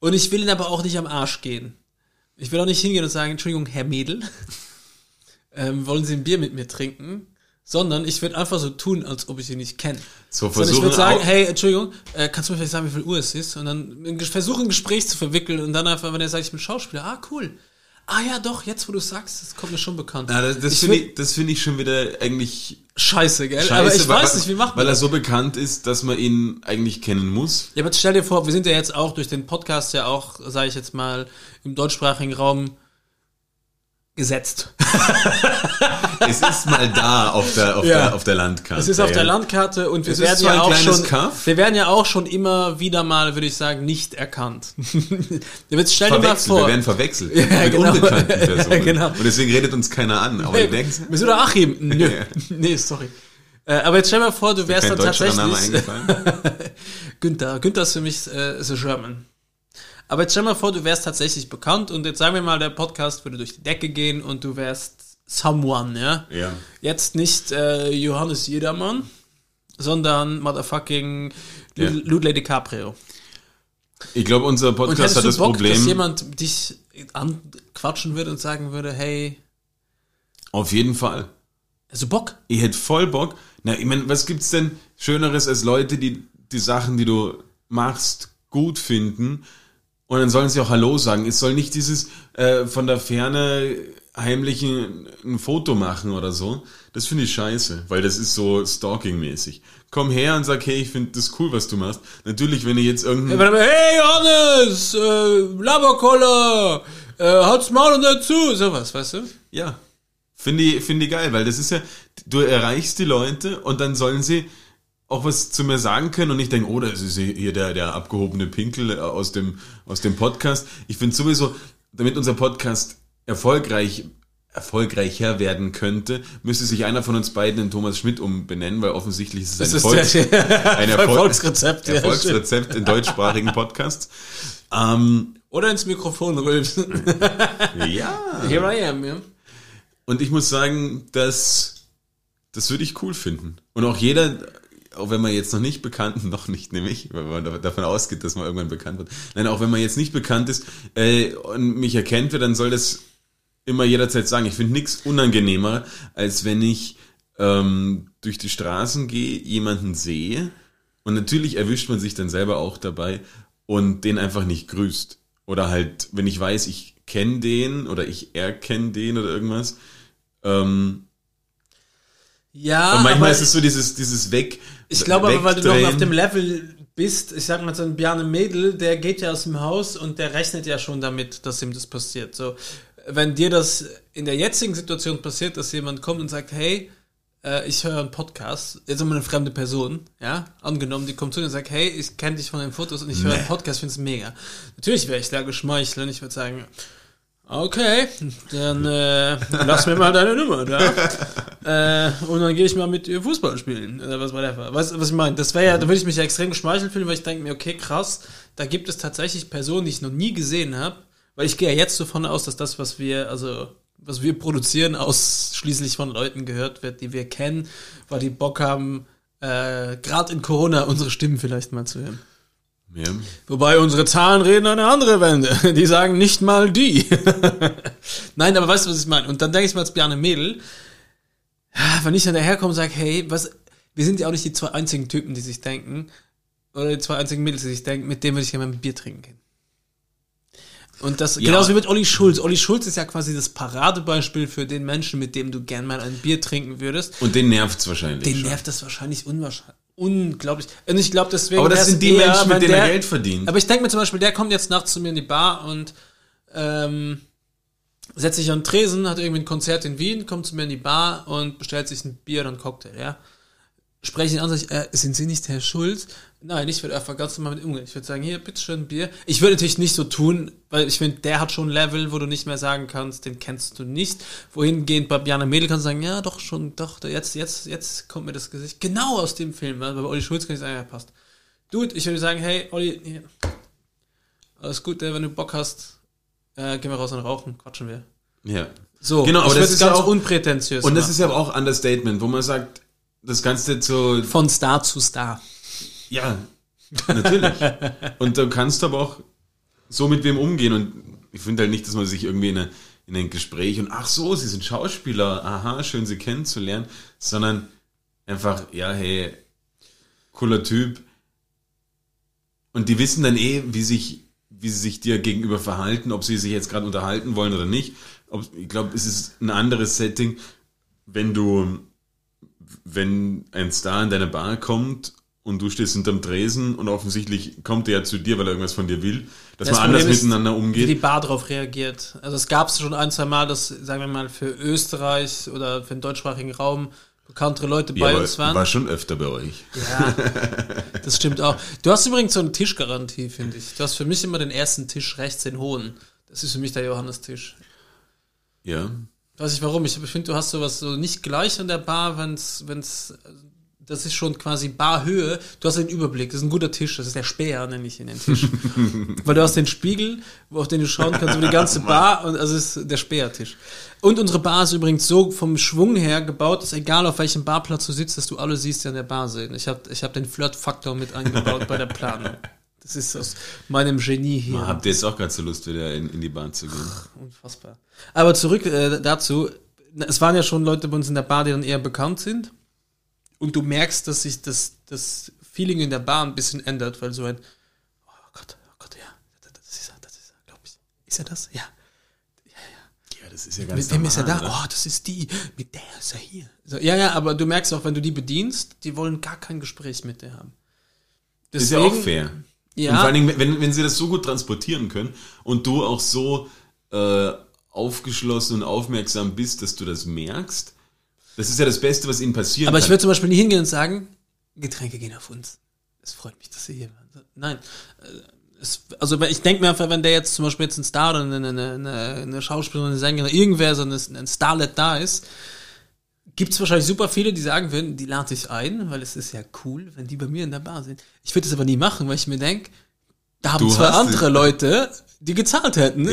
Und ich will ihn aber auch nicht am Arsch gehen. Ich will auch nicht hingehen und sagen, Entschuldigung, Herr Mädel, ähm, wollen Sie ein Bier mit mir trinken? Sondern ich würde einfach so tun, als ob ich ihn nicht kenne. So Sondern ich versuchen würde sagen, hey, Entschuldigung, äh, kannst du mir vielleicht sagen, wie viel Uhr es ist? Und dann versuchen, ein Gespräch zu verwickeln und dann einfach, wenn er sagt, ich bin Schauspieler, ah, cool. Ah ja, doch, jetzt wo du sagst, das kommt mir schon bekannt. Ja, das das finde ich, das finde ich schon wieder eigentlich Scheiße, gell? scheiße, aber ich weil, weiß nicht, wie macht man Weil er so bekannt ist, dass man ihn eigentlich kennen muss. Ja, aber stell dir vor, wir sind ja jetzt auch durch den Podcast ja auch, sage ich jetzt mal, im deutschsprachigen Raum gesetzt. Es ist mal da auf der, auf Ja. der, auf der Landkarte. Es ist auf der Landkarte und wir Es ist werden ja auch schon, Kaff. wir werden ja auch schon immer wieder mal, würde ich sagen, nicht erkannt. Jetzt stell dir mal vor, wir werden verwechselt Ja, mit genau. unbekannten Personen. genau. Und deswegen redet uns keiner an. Aber hey, du denkst, bist du der Achim? Nö. Nee, sorry. Äh, aber jetzt stell dir mal vor, du wärst dann deutscher Name tatsächlich eingefallen. Günther. Günther ist für mich äh, the German. Aber jetzt stell mal vor, du wärst tatsächlich bekannt und jetzt sagen wir mal, der Podcast würde durch die Decke gehen und du wärst someone, ja? Ja. Jetzt nicht äh, Johannes Jedermann, sondern motherfucking Ja. Lud Ludley DiCaprio. Ich glaube, unser Podcast hat du das Bock, dass Problem. jemand dich anquatschen würde und sagen würde, hey, Auf jeden Fall. du Bock? Ich hätte voll Bock. Na, ich meine, was gibt's denn Schöneres als Leute, die die Sachen, die du machst, gut finden und dann sollen sie auch Hallo sagen. Es soll nicht dieses äh, von der Ferne heimlich ein, ein Foto machen oder so. Das finde ich scheiße, weil das ist so Stalking-mäßig. Komm her und sag, hey, ich finde das cool, was du machst. Natürlich, wenn ihr jetzt irgendein... Hey Johannes, äh, Laberkoller, äh, halt's Maul und dazu, sowas, weißt du? Ja, finde ich, finde ich geil, weil das ist ja, du erreichst die Leute und dann sollen sie auch was zu mir sagen können und nicht denken, oh, das ist hier der, der abgehobene Pinkel aus dem, aus dem Podcast. Ich finde sowieso, damit unser Podcast erfolgreich, erfolgreicher werden könnte, müsste sich einer von uns beiden in Thomas Schmidt umbenennen, weil offensichtlich ist es ein, Volks, der, ein Erfolg, Erfolgsrezept. ja. Erfolgsrezept in deutschsprachigen Podcasts. Ähm, Oder ins Mikrofon rülpsen. ja. Here I am, ja. Und ich muss sagen, das, das würde ich cool finden. Und auch jeder, auch wenn man jetzt noch nicht bekannt, noch nicht nämlich, weil man da- davon ausgeht, dass man irgendwann bekannt wird. Nein, auch wenn man jetzt nicht bekannt ist äh, und mich erkennt wird, dann soll das immer jederzeit sagen. Ich finde nichts unangenehmer, als wenn ich ähm, durch die Straßen gehe, jemanden sehe und natürlich erwischt man sich dann selber auch dabei und den einfach nicht grüßt. Oder halt, wenn ich weiß, ich kenne den oder ich erkenne den oder irgendwas. Ähm, Ja, und manchmal ist es so dieses, dieses Weg. Ich glaube aber, weil du noch auf dem Level bist, ich sag mal so ein Bjarne Mädel, der geht ja aus dem Haus und der rechnet ja schon damit, dass ihm das passiert. So, wenn dir das in der jetzigen Situation passiert, dass jemand kommt und sagt, hey, äh, ich höre einen Podcast, jetzt immer eine fremde Person, ja, angenommen, die kommt zu dir und sagt, hey, ich kenne dich von den Fotos und ich höre einen Podcast, finde es mega. Natürlich wäre ich da geschmeichelt und ich würde sagen, okay, dann äh, lass mir mal deine Nummer da. äh, und dann gehe ich mal mit ihr Fußball spielen. Oder was whatever. Weißt du, was ich meine? Das wäre ja, da würde ich mich ja extrem geschmeichelt fühlen, weil ich denke mir, okay, krass, da gibt es tatsächlich Personen, die ich noch nie gesehen habe. Weil ich gehe ja jetzt davon aus, dass das, was wir, also was wir produzieren, ausschließlich von Leuten gehört wird, die wir kennen, weil die Bock haben, äh, gerade in Corona unsere Stimmen vielleicht mal zu hören. Ja. Wobei unsere Zahlen reden eine andere Wende. Die sagen nicht mal die. Nein, aber weißt du, was ich meine? Und dann denke ich mal als Bjarne Mädel, wenn ich dann daherkomme und sage, hey, was, wir sind ja auch nicht die zwei einzigen Typen, die sich denken, oder die zwei einzigen Mädels, die sich denken, mit denen würde ich gerne mal ein Bier trinken gehen. Und das, Ja. genauso wie mit Olli Schulz. Olli Schulz ist ja quasi das Paradebeispiel für den Menschen, mit dem du gern mal ein Bier trinken würdest. Und den nervt's wahrscheinlich. Den schon. nervt das wahrscheinlich unwahrscheinlich. Unglaublich. Und ich glaube, deswegen. Aber das sind die eher, Menschen, mit denen er der- Geld verdient. aber ich denke mir zum Beispiel, der kommt jetzt nachts zu mir in die Bar und ähm, setzt sich an den Tresen, hat irgendwie ein Konzert in Wien, kommt zu mir in die Bar und bestellt sich ein Bier oder einen Cocktail, ja. Spreche ihn an, sag ich, äh, sind Sie nicht Herr Schulz? Nein, ich würde einfach ganz normal mit umgehen. Ich würde sagen, hier, bitteschön, Bier. Ich würde natürlich nicht so tun, weil ich finde, der hat schon ein Level, wo du nicht mehr sagen kannst, den kennst du nicht. Wohingehend bei Bjarne Mädel kannst du sagen, ja, doch, schon, doch, jetzt, jetzt, jetzt kommt mir das Gesicht genau aus dem Film. Also bei Olli Schulz kann ich sagen, ja, passt. Dude, ich würde sagen, hey, Olli, hier, alles gut, wenn du Bock hast, äh, gehen wir raus und rauchen, quatschen wir. Ja. So, Genau, aber das ist ganz ja auch- unprätentiös Und das machen. ist ja auch Understatement, wo man sagt, das kannst du so, von Star zu Star. ja, natürlich. und da kannst du aber auch so mit wem umgehen und ich finde halt nicht, dass man sich irgendwie in, eine, in ein Gespräch und ach so, sie sind Schauspieler, aha, schön sie kennenzulernen, sondern einfach, ja, hey, cooler Typ. Und die wissen dann eh, wie sich, wie sie sich dir gegenüber verhalten, ob sie sich jetzt gerade unterhalten wollen oder nicht. Ob, ich glaube, es ist ein anderes Setting, wenn du, wenn ein Star in deine Bar kommt und du stehst hinterm Tresen und offensichtlich kommt er ja zu dir, weil er irgendwas von dir will, dass Das man anders Problem ist, miteinander Wie umgeht. die Bar darauf reagiert. Also es gab es schon ein, zwei Mal, dass, sagen wir mal, für Österreich oder für den deutschsprachigen Raum bekanntere Leute Ja, bei uns waren. war schon öfter bei euch. Ja, das stimmt auch. Du hast übrigens so eine Tischgarantie, finde ich. Du hast für mich immer den ersten Tisch rechts, den hohen. Das ist für mich der Johannes-Tisch. Ja. Weiß ich warum. Ich finde, du hast sowas so nicht gleich an der Bar, wenn's, wenn's, das ist schon quasi Barhöhe. Du hast den Überblick. Das ist ein guter Tisch. Das ist der Speer, nenne ich ihn den Tisch. Weil du hast den Spiegel, wo auf den du schauen kannst über die ganze Bar und also es ist der Speertisch. Und unsere Bar ist übrigens so vom Schwung her gebaut, dass egal auf welchem Barplatz du sitzt, dass du alle siehst, die an der Bar sind. Ich habe ich hab den Flirt-Faktor mit eingebaut bei der Planung. Das ist aus meinem Genie hier. Habt ihr jetzt auch gerade so Lust, wieder in, in die Bahn zu gehen? Unfassbar. Aber zurück äh, dazu. Es waren ja schon Leute bei uns in der Bar, die dann eher bekannt sind. Und du merkst, dass sich das, das Feeling in der Bar ein bisschen ändert, weil so ein, oh Gott, oh Gott, ja, das ist er, das ist er, glaube ich. Ist er das? Ja. Ja, das ist ja ganz Mit wem ist er da? normal, Oh, das ist die. Mit der ist er hier. So, ja, ja, aber du merkst auch, wenn du die bedienst, die wollen gar kein Gespräch mit dir haben. oder? Ist ja auch fair. Ja. Und vor allen Dingen, wenn, wenn sie das so gut transportieren können und du auch so äh, aufgeschlossen und aufmerksam bist, dass du das merkst, das ist ja das Beste, was ihnen passieren Aber ich kann. würde zum Beispiel nicht hingehen und sagen, Getränke gehen auf uns. Es freut mich, dass Sie hier waren. Nein. äh, Es, also ich denke mir einfach, wenn der jetzt zum Beispiel jetzt ein Star oder eine, eine, eine, eine Schauspielerin, eine Sängerin, irgendwer so ein, ein Starlet da ist, gibt es wahrscheinlich super viele, die sagen würden, die lade ich ein, weil es ist ja cool, wenn die bei mir in der Bar sind. Ich würde das aber nie machen, weil ich mir denke, da haben Du zwei andere es. Leute, die gezahlt hätten,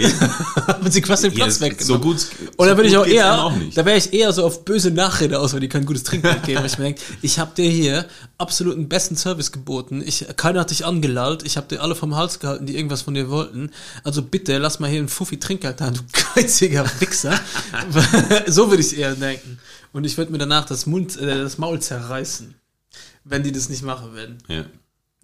haben sie quasi den Ja, Platz das- weggenommen. so gut Und da so würde ich auch eher, auch da wäre ich eher so auf böse Nachrede aus, weil die kein gutes Trinkgeld geben. weil ich mir denke, ich habe dir hier absoluten besten Service geboten. Ich, keiner hat dich angelallt. Ich habe dir alle vom Hals gehalten, die irgendwas von dir wollten. Also bitte, lass mal hier einen Fuffi Trinkgeld da, du geiziger Wichser. so würde ich eher denken. Und ich würde mir danach das Mund, äh, das Maul zerreißen, wenn die das nicht machen würden. Ja.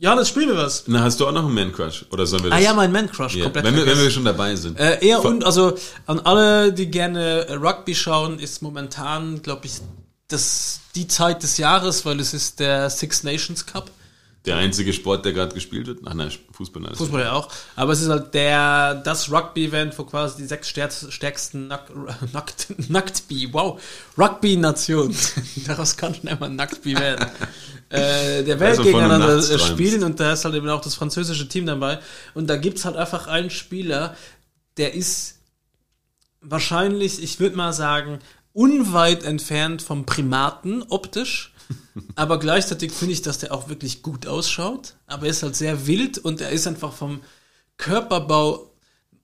Ja, das spielen wir was. Na, hast du auch noch einen Man-Crush? Oder sollen wir das? Ah ja, mein Man-Crush, Ja, komplett wenn, wir, wenn wir schon dabei sind. Äh, eher und, also an alle, die gerne Rugby schauen, ist momentan, glaube ich, das die Zeit des Jahres, weil es ist der Six Nations Cup. Der einzige Sport, der gerade gespielt wird? Ach nein, Fußball. Alles Fußball ja auch. Aber es ist halt der, das Rugby-Event, wo quasi die sechs stärksten, Nack, Nackt, Nacktbi, wow, Rugby-Nation. Daraus kann schon einmal Nacktbi werden. äh, der Welt Also gegeneinander spielen und da ist halt eben auch das französische Team dabei. Und da gibt's halt einfach einen Spieler, der ist wahrscheinlich, ich würde mal sagen, unweit entfernt vom Primaten optisch. Aber gleichzeitig finde ich, dass der auch wirklich gut ausschaut. Aber er ist halt sehr wild und er ist einfach vom Körperbau,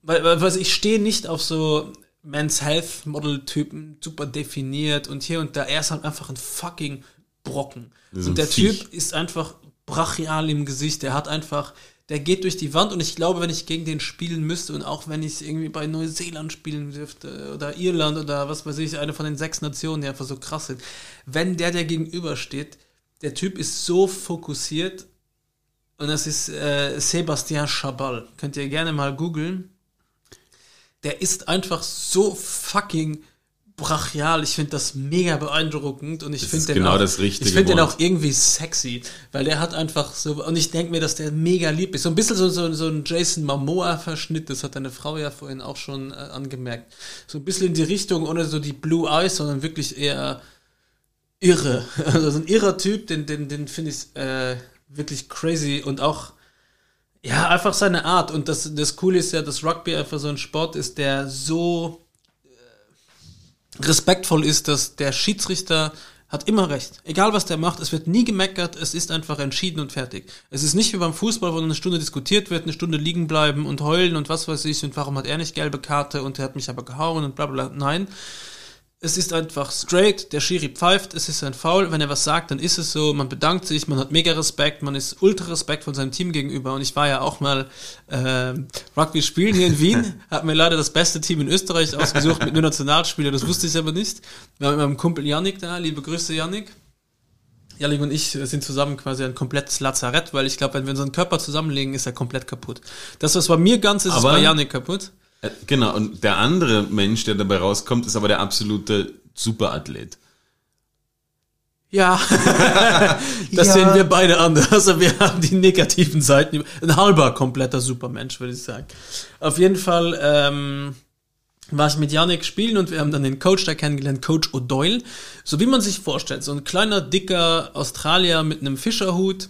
weil, weil weil ich stehe nicht auf so Men's Health Model Typen, super definiert und hier und da. Er ist halt einfach ein fucking Brocken. Und der Viech. Typ ist einfach brachial im Gesicht. Der hat einfach, der geht durch die Wand und ich glaube, wenn ich gegen den spielen müsste und auch wenn ich irgendwie bei Neuseeland spielen dürfte oder Irland oder was weiß ich, eine von den sechs Nationen, die einfach so krass sind, wenn der der gegenübersteht, der Typ ist so fokussiert und das ist äh, Sebastian Chabal. Könnt ihr gerne mal googeln. Der ist einfach so fucking brachial. Ich finde das mega beeindruckend und ich finde den genau auch, das richtige ich finde den auch irgendwie sexy, weil der hat einfach so und ich denke mir, dass der mega lieb ist. So ein bisschen so, so, so ein Jason Momoa Verschnitt, das hat deine Frau ja vorhin auch schon äh, angemerkt. So ein bisschen in die Richtung ohne so die Blue Eyes, sondern wirklich eher irre. Also ein irrer Typ, den, den, den finde ich äh, wirklich crazy und auch ja, einfach seine Art. Und das, das Coole ist ja, dass Rugby einfach so ein Sport ist, der so respektvoll ist, dass der Schiedsrichter hat immer recht. Egal was der macht, es wird nie gemeckert, es ist einfach entschieden und fertig. Es ist nicht wie beim Fußball, wo eine Stunde diskutiert wird, eine Stunde liegen bleiben und heulen und was weiß ich und warum hat er nicht gelbe Karte und er hat mich aber gehauen und bla bla. Nein, es ist einfach straight, der Schiri pfeift, es ist ein Foul, wenn er was sagt, dann ist es so, man bedankt sich, man hat mega Respekt, man ist ultra Respekt von seinem Team gegenüber und ich war ja auch mal äh, Rugby spielen hier in Wien, hat mir leider das beste Team in Österreich ausgesucht mit nur Nationalspieler, das wusste ich aber nicht. Wir haben mit meinem Kumpel Yannick da, liebe Grüße Yannick. Yannick und ich sind zusammen quasi ein komplettes Lazarett, weil ich glaube, wenn wir unseren Körper zusammenlegen, ist er komplett kaputt. Das, was bei mir ganz ist, aber ist bei Yannick kaputt. Äh, genau, und der andere Mensch, der dabei rauskommt, ist aber der absolute Superathlet. Ja, das ja. sehen wir beide anders. Also wir haben die negativen Seiten. Ein halber kompletter Supermensch, würde ich sagen. Auf jeden Fall ähm, war ich mit Yannick spielen und wir haben dann den Coach da kennengelernt, Coach O'Doyle. So wie man sich vorstellt, so ein kleiner, dicker Australier mit einem Fischerhut,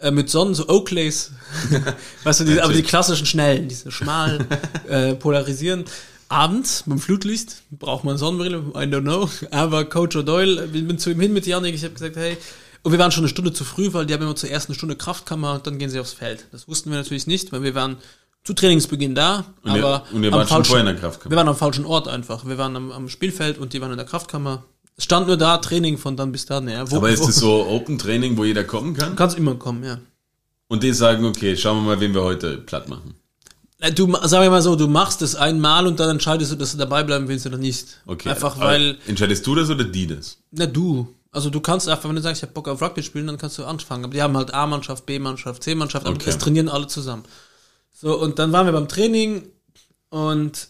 äh, mit Sonnen, so Oakleys. weißt du, die, aber die klassischen schnellen, diese schmal äh, polarisieren. Abends beim Flutlicht braucht man Sonnenbrille, I don't know. Aber Coach O'Doyle, ich bin zu ihm hin mit Janik, ich habe gesagt, hey, und wir waren schon eine Stunde zu früh, weil die haben immer zur ersten Stunde Kraftkammer und dann gehen sie aufs Feld. Das wussten wir natürlich nicht, weil wir waren zu Trainingsbeginn da, und aber und ihr wart schon vorher in der Kraftkammer. Wir waren am falschen Ort einfach. Wir waren am, am Spielfeld und die waren in der Kraftkammer. Es stand nur da Training von dann bis dann. Ja. Wo, Aber ist das so Open Training, wo jeder kommen kann? Kannst immer kommen, ja. Und die sagen, okay, schauen wir mal, wen wir heute platt machen. Äh, du, sag ich mal so, du machst es einmal und dann entscheidest du, dass du dabei bleiben willst oder nicht. Okay. Einfach weil. Entscheidest du das oder die das? Na, du. Also du kannst einfach, wenn du sagst, ich hab Bock auf Rugby spielen, dann kannst du anfangen. Aber die haben halt A-Mannschaft, B-Mannschaft, C-Mannschaft, aber okay. das trainieren alle zusammen. So, und dann waren wir beim Training und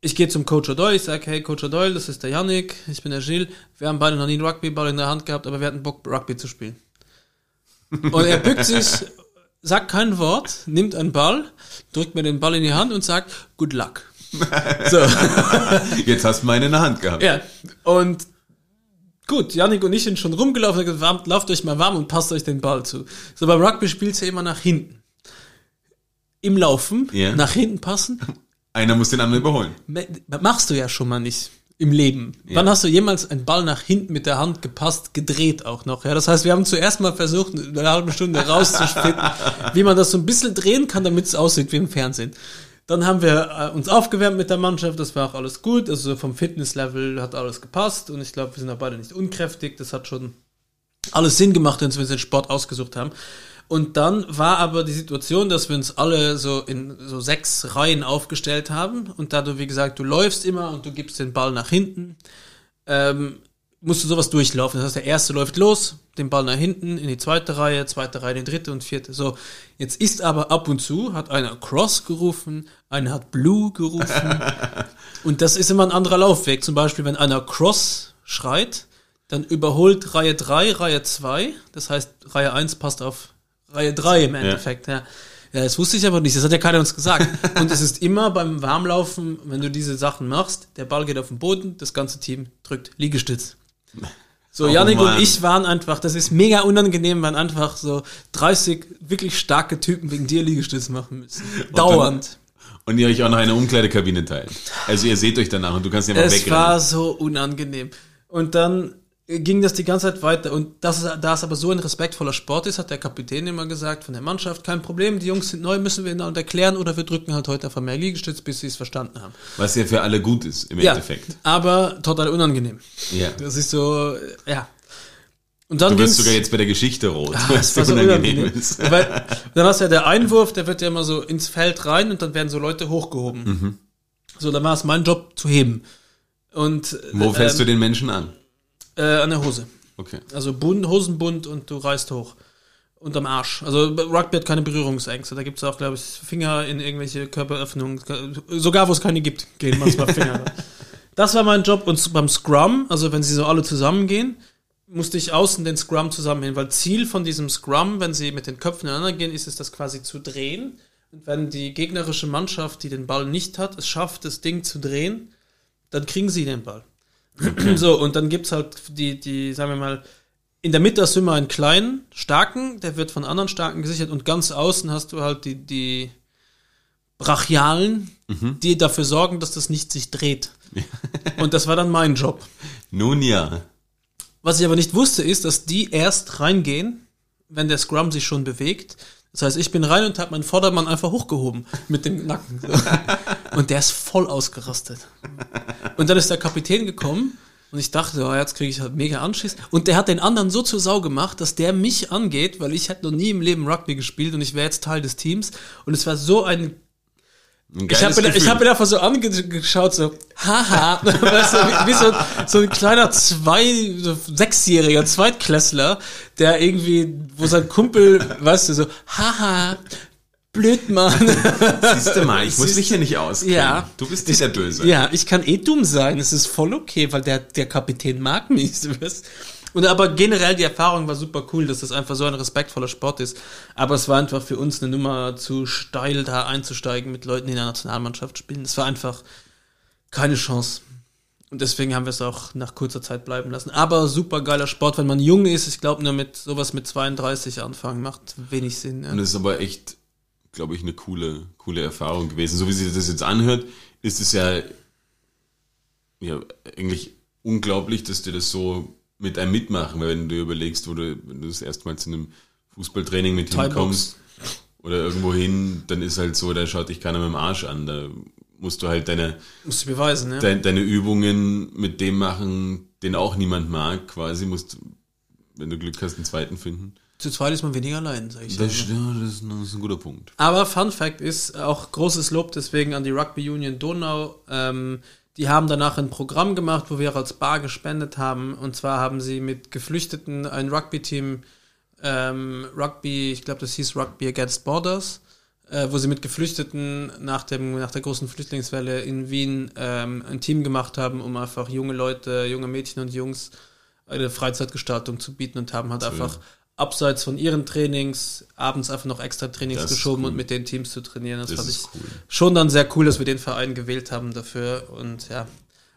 ich gehe zum Coach O'Doyle, ich sage, hey Coach O'Doyle, das ist der Yannick, ich bin der Gilles, wir haben beide noch nie einen Rugbyball in der Hand gehabt, aber wir hatten Bock, Rugby zu spielen. Und er bückt sich, sagt kein Wort, nimmt einen Ball, drückt mir den Ball in die Hand und sagt, good luck. So. Jetzt hast du meine in der Hand gehabt. Ja, und gut, Yannick und ich sind schon rumgelaufen, gesagt, lauft euch mal warm und passt euch den Ball zu. So, beim Rugby spielst du immer nach hinten. Im Laufen, yeah. nach hinten passen einer muss den anderen überholen. Machst du ja schon mal nicht im Leben. Ja. Wann hast du jemals einen Ball nach hinten mit der Hand gepasst, gedreht auch noch? Ja, das heißt, wir haben zuerst mal versucht, eine halbe Stunde rauszuspielen, wie man das so ein bisschen drehen kann, damit es aussieht wie im Fernsehen. Dann haben wir äh, uns aufgewärmt mit der Mannschaft, das war auch alles gut, also vom Fitnesslevel hat alles gepasst und ich glaube, wir sind auch beide nicht unkräftig, das hat schon alles Sinn gemacht, wenn wir den Sport ausgesucht haben. Und dann war aber die Situation, dass wir uns alle so in so sechs Reihen aufgestellt haben. Und da du, wie gesagt, du läufst immer und du gibst den Ball nach hinten, ähm, musst du sowas durchlaufen. Das heißt, der erste läuft los, den Ball nach hinten, in die zweite Reihe, zweite Reihe, in die dritte und vierte. So, jetzt ist aber ab und zu, hat einer Cross gerufen, einer hat Blue gerufen. und das ist immer ein anderer Laufweg. Zum Beispiel, wenn einer Cross schreit, dann überholt Reihe 3, Reihe 2. Das heißt, Reihe 1 passt auf Reihe 3 im Endeffekt, ja. ja. Ja, das wusste ich aber nicht, das hat ja keiner uns gesagt. Und es ist immer beim Warmlaufen, wenn du diese Sachen machst, der Ball geht auf den Boden, das ganze Team drückt Liegestütz. So, oh, Janik Mann. und ich waren einfach, das ist mega unangenehm, waren einfach so 30 wirklich starke Typen wegen dir Liegestütz machen müssen. Dauernd. Und, und ihr euch auch noch eine Umkleidekabine teilt. Also ihr seht euch danach und du kannst ja mal es wegrennen. Es war so unangenehm. Und dann ging das die ganze Zeit weiter. Und das, da es aber so ein respektvoller Sport ist, hat der Kapitän immer gesagt von der Mannschaft, kein Problem, die Jungs sind neu, müssen wir ihnen erklären oder wir drücken halt heute einfach mehr Liegestütz, bis sie es verstanden haben. Was ja für alle gut ist, im ja, Endeffekt. aber total unangenehm. Ja. Das ist so, ja. Und dann du bist sogar jetzt bei der Geschichte rot, ah, was so unangenehm, unangenehm ist. Weil, dann hast du ja der Einwurf, der wird ja immer so ins Feld rein und dann werden so Leute hochgehoben. Mhm. So, dann war es mein Job zu heben. Und, Wo fällst ähm, du den Menschen an? Äh, an der Hose. Okay. Also Bund, Hosenbund und du reißt hoch. Unterm Arsch. Also Rugby hat keine Berührungsängste. Da gibt es auch, glaube ich, Finger in irgendwelche Körperöffnungen. Sogar wo es keine gibt, gehen manchmal Finger. das war mein Job. Und beim Scrum, also wenn sie so alle zusammengehen, musste ich außen den Scrum zusammenhängen, weil Ziel von diesem Scrum, wenn sie mit den Köpfen ineinander gehen, ist es, das quasi zu drehen. Und wenn die gegnerische Mannschaft, die den Ball nicht hat, es schafft, das Ding zu drehen, dann kriegen sie den Ball. So, und dann gibt's halt die, die, sagen wir mal, in der Mitte hast du immer einen kleinen, starken, der wird von anderen starken gesichert und ganz außen hast du halt die, die Brachialen, die dafür sorgen, dass das nicht sich dreht. und das war dann mein Job. Nun ja. Was ich aber nicht wusste, ist, dass die erst reingehen, wenn der Scrum sich schon bewegt. Das heißt, ich bin rein und habe meinen Vordermann einfach hochgehoben mit dem Nacken. Und der ist voll ausgerastet. Und dann ist der Kapitän gekommen und ich dachte, oh, jetzt kriege ich halt mega Anschiss. Und der hat den anderen so zur Sau gemacht, dass der mich angeht, weil ich hätte noch nie im Leben Rugby gespielt und ich wäre jetzt Teil des Teams. Und es war so ein Ein ich habe mir, hab mir einfach so angeschaut, so, haha, weißt du, wie, so, so ein kleiner zwei, so sechsjähriger Zweitklässler, der irgendwie, wo sein Kumpel, weißt du, so, haha, blöd, Mann. Siehst du mal, ich muss mich ja nicht auskennen. Ja. Du bist nicht der Böse. Ja, ich kann eh dumm sein, es ist voll okay, weil der, der Kapitän mag mich, du weißt. Und aber generell die Erfahrung war super cool, dass das einfach so ein respektvoller Sport ist. Aber es war einfach für uns eine Nummer zu steil, da einzusteigen mit Leuten, die in der Nationalmannschaft spielen. Es war einfach keine Chance. Und deswegen haben wir es auch nach kurzer Zeit bleiben lassen. Aber super geiler Sport, wenn man jung ist. Ich glaube, nur mit sowas mit 32 anfangen macht wenig Sinn. Ja. Und es ist aber echt, glaube ich, eine coole, coole Erfahrung gewesen. So wie sich das jetzt anhört, ist es ja, ja eigentlich unglaublich, dass die das so mit einem mitmachen, weil wenn du dir überlegst, wo du, wenn du das erstmal zu einem Fußballtraining mit hinkommst oder irgendwo hin, dann ist halt so, da schaut dich keiner mit dem Arsch an. Da musst du halt deine, Muss ich beweisen, ja. dein, deine Übungen mit dem machen, den auch niemand mag, quasi. Musst, wenn du Glück hast, einen zweiten finden. Zu zweit ist man weniger allein, sag ich. Das, ja, das, ist, ein- das ist ein guter Punkt. Aber Fun Fact ist auch großes Lob deswegen an die Rugby Union Donau. Ähm, die haben danach ein Programm gemacht, wo wir als Bar gespendet haben. Und zwar haben sie mit Geflüchteten ein Rugby-Team, ähm, Rugby, ich glaube, das hieß Rugby Against Borders, äh, wo sie mit Geflüchteten nach, dem, nach der großen Flüchtlingswelle in Wien ähm, ein Team gemacht haben, um einfach junge Leute, junge Mädchen und Jungs eine Freizeitgestaltung zu bieten und haben halt einfach abseits von ihren Trainings abends einfach noch extra Trainings Das geschoben cool. und mit den Teams zu trainieren. Das, Das fand ich cool. schon dann sehr cool, dass wir den Verein gewählt haben dafür. Und ja,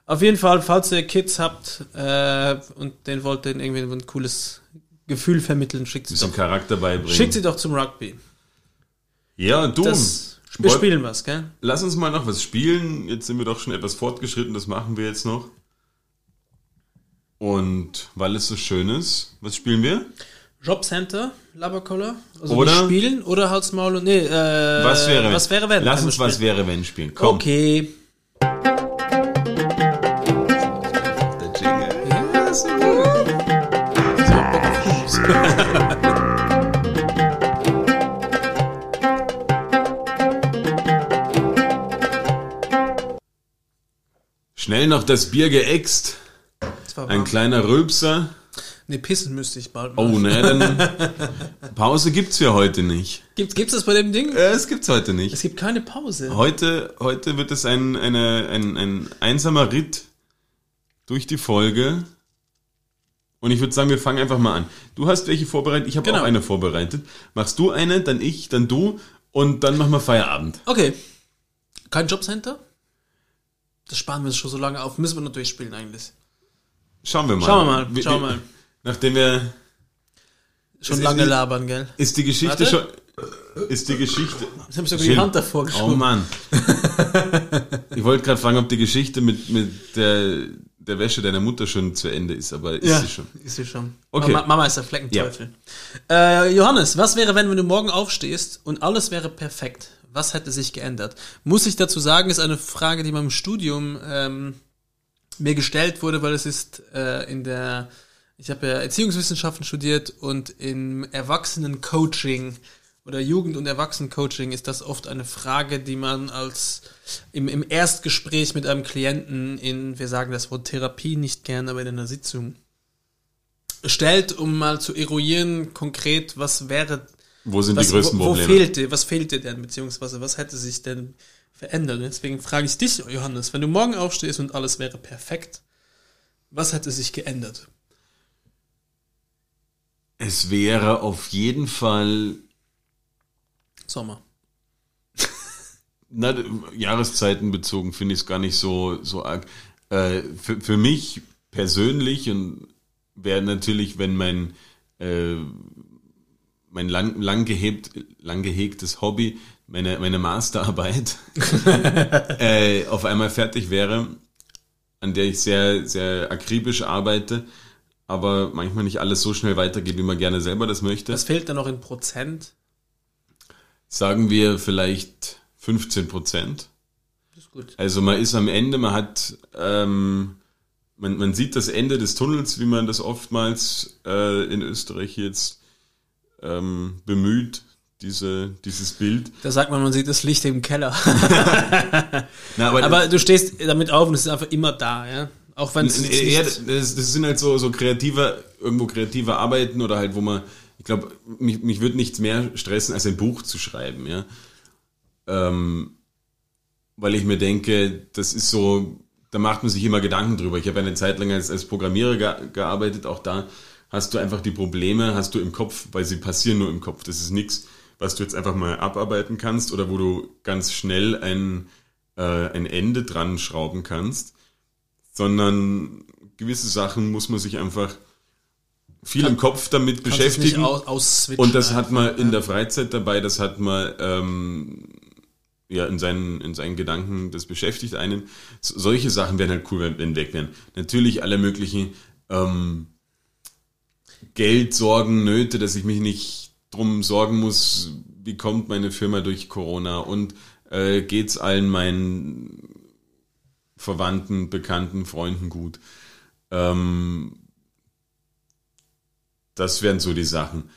auf jeden Fall, falls ihr Kids habt äh, und den wollt denen irgendwie ein cooles Gefühl vermitteln, schickt sie doch, Charakter beibringen. schickt sie doch zum Rugby. ja, du. Das, wir spielen was, gell? Lass uns mal noch was spielen. Jetzt sind wir doch schon etwas fortgeschritten, das machen wir jetzt noch. Und weil es so schön ist, was spielen wir? Jobcenter, Labercoller, also Oder- spielen oder Hals, Maul und nee, äh, Was wäre wenn? was wäre wenn? Lass uns was wäre wenn spielen. Komm. Okay. Schnell noch das Bier geäxt. Ein kleiner Rülpser. Nee, pissen müsste ich bald mal. Oh, ne, dann Pause gibt's ja heute nicht. Gibt, gibt's das bei dem Ding? Äh, es gibt's heute nicht. Es gibt keine Pause. Heute, heute wird es ein, eine, ein, ein einsamer Ritt durch die Folge. Und ich würde sagen, wir fangen einfach mal an. Du hast welche vorbereitet, ich habe Genau. auch eine vorbereitet. Machst du eine, dann ich, dann du und dann machen wir Feierabend. Okay. Kein Jobcenter? Das sparen wir uns schon so lange auf. Müssen wir nur durchspielen eigentlich. Schauen wir mal. Schauen wir mal, schauen wir- mal. Nachdem wir, Schon ist lange nicht- labern, gell? ist die Geschichte Warte. schon, ist die Geschichte, Jetzt habe ich sogar die Hand davor oh geschoben. Mann. ich wollte gerade fragen, ob die Geschichte mit, mit der, der Wäsche deiner Mutter schon zu Ende ist, aber ist ja, sie schon. ist sie schon. Okay. Mama, Mama ist der Fleckenteufel. Äh, Johannes, was wäre, wenn, du morgen aufstehst und alles wäre perfekt? Was hätte sich geändert? Muss ich dazu sagen, ist eine Frage, die beim Studium ähm, mir gestellt wurde, weil es ist äh, in der, ich habe ja Erziehungswissenschaften studiert und im Erwachsenen-Coaching oder Jugend- und Erwachsenen-Coaching ist das oft eine Frage, die man als im, im Erstgespräch mit einem Klienten in, wir sagen das Wort Therapie nicht gern, aber in einer Sitzung stellt, um mal zu eruieren konkret, was wäre Wo sind was, die größten wo, wo Probleme? fehlte, was fehlte denn, beziehungsweise was hätte sich denn verändert? Und deswegen frage ich dich, Johannes, wenn du morgen aufstehst und alles wäre perfekt, was hätte sich geändert? Es wäre auf jeden Fall Sommer. Na, Jahreszeiten bezogen finde ich es gar nicht so, so arg. Äh, für, für mich persönlich und wäre natürlich, wenn mein äh, mein lang, lang, gehebt, lang gehegtes Hobby, meine, meine Masterarbeit, äh, auf einmal fertig wäre, an der ich sehr, sehr akribisch arbeite, aber manchmal nicht alles so schnell weitergeht, wie man gerne selber das möchte. Was fehlt da noch in Prozent? Sagen wir vielleicht 15 Prozent. Das ist gut. Also man ist am Ende, man hat, ähm, man, man sieht das Ende des Tunnels, wie man das oftmals äh, in Österreich jetzt ähm, bemüht, diese, dieses Bild. Da sagt man, man sieht das Licht im Keller. Na, aber, Aber du stehst damit auf und es ist einfach immer da, ja. Auch wenn es ja, das, das sind halt so, so kreative, irgendwo kreative Arbeiten oder halt, wo man, ich glaube, mich, mich würde nichts mehr stressen, als ein Buch zu schreiben, ja. Ähm, weil ich mir denke, das ist so, da macht man sich immer Gedanken drüber. Ich habe eine Zeit lang als, als Programmierer ge gearbeitet, auch da hast du einfach die Probleme, hast du im Kopf, weil sie passieren nur im Kopf. Das ist nichts, was du jetzt einfach mal abarbeiten kannst oder wo du ganz schnell ein, äh, ein Ende dran schrauben kannst sondern gewisse Sachen muss man sich einfach viel im Kopf damit es beschäftigen. aus, Und das hat man in ja. der Freizeit dabei, das hat man ähm, ja in seinen, in seinen Gedanken, das beschäftigt einen. So, solche Sachen wären halt cool, wenn, wenn weg wären. Natürlich alle möglichen ähm, Geld, Sorgen, Nöte, dass ich mich nicht drum sorgen muss, wie kommt meine Firma durch Corona und äh, geht's allen meinen Verwandten, Bekannten, Freunden gut. Ähm, das wären so die Sachen.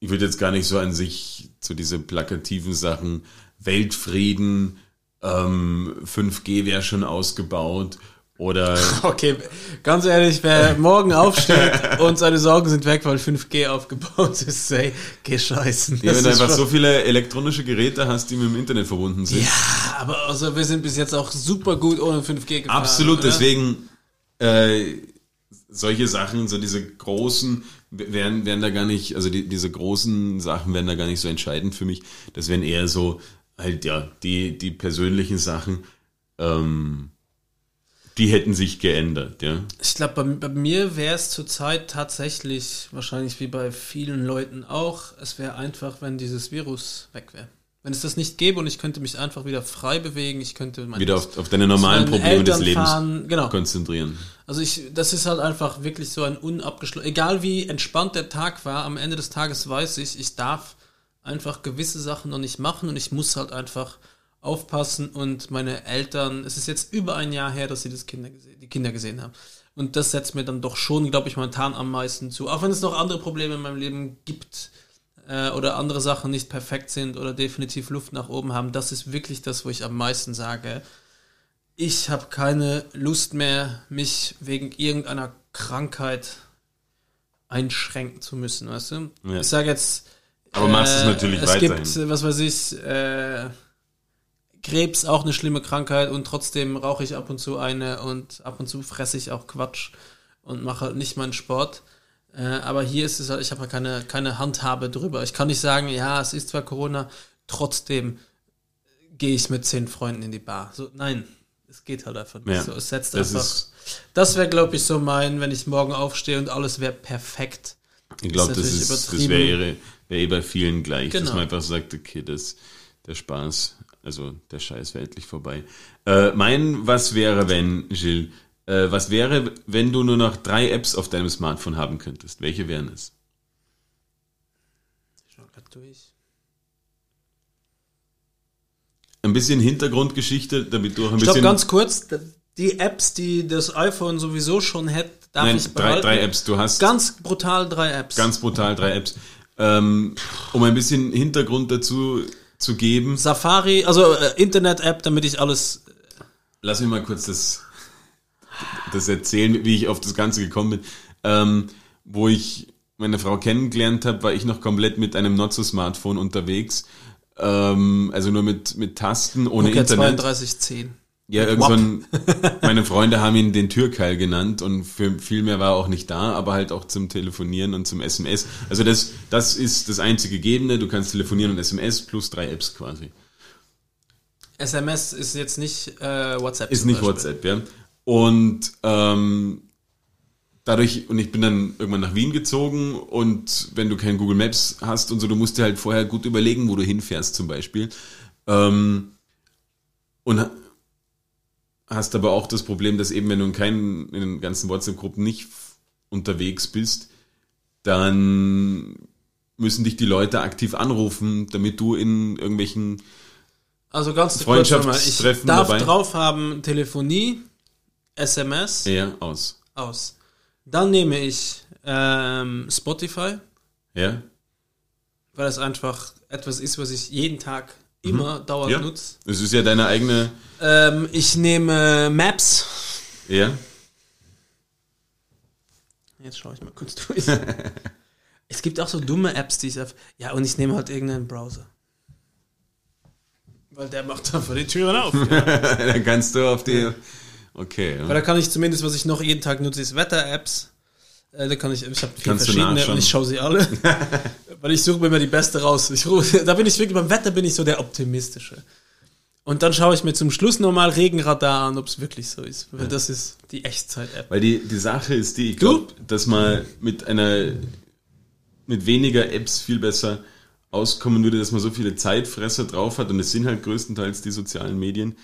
Ich würde jetzt gar nicht so an sich zu diese plakativen Sachen, Weltfrieden, ähm, 5G wäre schon ausgebaut oder Okay, ganz ehrlich, wer morgen aufsteht und seine Sorgen sind weg, weil 5G aufgebaut ist, say, geh scheißen. ja, wenn du einfach so viele elektronische Geräte hast, die mit dem Internet verbunden sind. Ja, aber also wir sind bis jetzt auch super gut ohne 5G gefahren. Absolut, oder? deswegen äh, solche Sachen, so diese großen, wären, wären da gar nicht, also die, diese großen Sachen wären da gar nicht so entscheidend für mich. Das wären eher so halt ja die die persönlichen Sachen, ähm, die hätten sich geändert, ja. Ich glaube, bei, bei mir wäre es zurzeit tatsächlich, wahrscheinlich wie bei vielen Leuten auch, es wäre einfach, wenn dieses Virus weg wäre. Wenn es das nicht gäbe und ich könnte mich einfach wieder frei bewegen, ich könnte mein Wieder auf, auf deine normalen Probleme des Eltern Lebens fahren, genau. konzentrieren. Also ich, das ist halt einfach wirklich so ein unabgeschlossen, egal wie entspannt der Tag war, am Ende des Tages weiß ich, ich darf einfach gewisse Sachen noch nicht machen und ich muss halt einfach aufpassen und meine Eltern, es ist jetzt über ein Jahr her, dass sie das Kinder die Kinder gesehen haben. Und das setzt mir dann doch schon, glaube ich, momentan am meisten zu. Auch wenn es noch andere Probleme in meinem Leben gibt äh, oder andere Sachen nicht perfekt sind oder definitiv Luft nach oben haben, das ist wirklich das, wo ich am meisten sage, ich habe keine Lust mehr, mich wegen irgendeiner Krankheit einschränken zu müssen, weißt du? Ja. Ich sage jetzt. Aber machst es natürlich es weiterhin. gibt, äh, was weiß ich, äh, Krebs auch eine schlimme Krankheit und trotzdem rauche ich ab und zu eine und ab und zu fresse ich auch Quatsch und mache halt nicht meinen Sport. Äh, aber hier ist es halt, ich habe halt keine, keine Handhabe drüber. Ich kann nicht sagen, ja, es ist zwar Corona, trotzdem gehe ich mit zehn Freunden in die Bar. So, nein, es geht halt einfach nicht Ja, so. Es setzt das einfach. das wäre, glaube ich, so mein, wenn ich morgen aufstehe und alles wäre perfekt. Ich glaube, das ist, das wäre wär eh bei vielen gleich, dass Genau. man einfach sagt, okay, das, der Spaß, also der Scheiß wäre endlich vorbei. Äh, mein Was wäre, wenn, Gilles, äh, was wäre, wenn du nur noch drei Apps auf deinem Smartphone haben könntest? Welche wären es? Ich schau grad durch. Ein bisschen Hintergrundgeschichte, damit du auch ein Ich glaube, bisschen... ganz kurz, die Apps, die das iPhone sowieso schon hätte, darf Nein, ich drei, drei Apps. Du hast Ganz brutal drei Apps. ganz brutal drei Apps. Ähm, um ein bisschen Hintergrund dazu zu geben, Safari, also äh, Internet-App, damit ich alles. Lass mich mal kurz das, das erzählen, wie ich auf das Ganze gekommen bin. Ähm, wo ich meine Frau kennengelernt habe, war ich noch komplett mit einem Not-so-Smartphone unterwegs. Ähm, also nur mit, mit Tasten, ohne Nokia Internet. 3210. Ja, irgend so ein, meine Freunde haben ihn den Türkeil genannt und für viel mehr war er auch nicht da, aber halt auch zum Telefonieren und zum SMS. Also das, das ist das einzige Gegebene. Du kannst telefonieren und SMS plus drei Apps quasi. SMS ist jetzt nicht äh, WhatsApp. Ist nicht Beispiel. WhatsApp, ja. Und ähm, dadurch, und ich bin dann irgendwann nach Wien gezogen und wenn du kein Google Maps hast und so, du musst dir halt vorher gut überlegen, wo du hinfährst zum Beispiel. Ähm, und hast aber auch das Problem, dass eben, wenn du in keinen, in den ganzen WhatsApp-Gruppen nicht unterwegs bist, dann müssen dich die Leute aktiv anrufen, damit du in irgendwelchen Also ganz Freundschaftstreffen ich darf dabei? drauf haben Telefonie, SMS eher aus. aus. Dann nehme ich ähm, Spotify, Ja? weil es einfach etwas ist, was ich jeden Tag immer dauernd Mhm. Ja. nutze. Es ist ja deine eigene, Ähm, ich nehme Maps. ja? Jetzt schaue ich mal kurz durch. es gibt auch so dumme Apps, die ich auf. Ja, und ich nehme halt irgendeinen Browser. Weil der macht einfach die Türen auf. ja. dann kannst du auf die, okay. Weil Ja. da kann ich zumindest, was ich noch jeden Tag nutze, ist Wetter-Apps. Äh, da kann ich, ich habe viele Kannst verschiedene und ich schaue sie alle. weil ich suche mir immer die beste raus. Ich rufe, da bin ich wirklich, beim Wetter bin ich so der Optimistische. Und dann schaue ich mir zum Schluss nochmal Regenradar an, ob es wirklich so ist. Weil das ist die Echtzeit-App. Weil die, die Sache ist die, ich glaube, dass man mit einer, mit weniger Apps viel besser auskommen würde, dass man so viele Zeitfresser drauf hat und es sind halt größtenteils die sozialen Medien,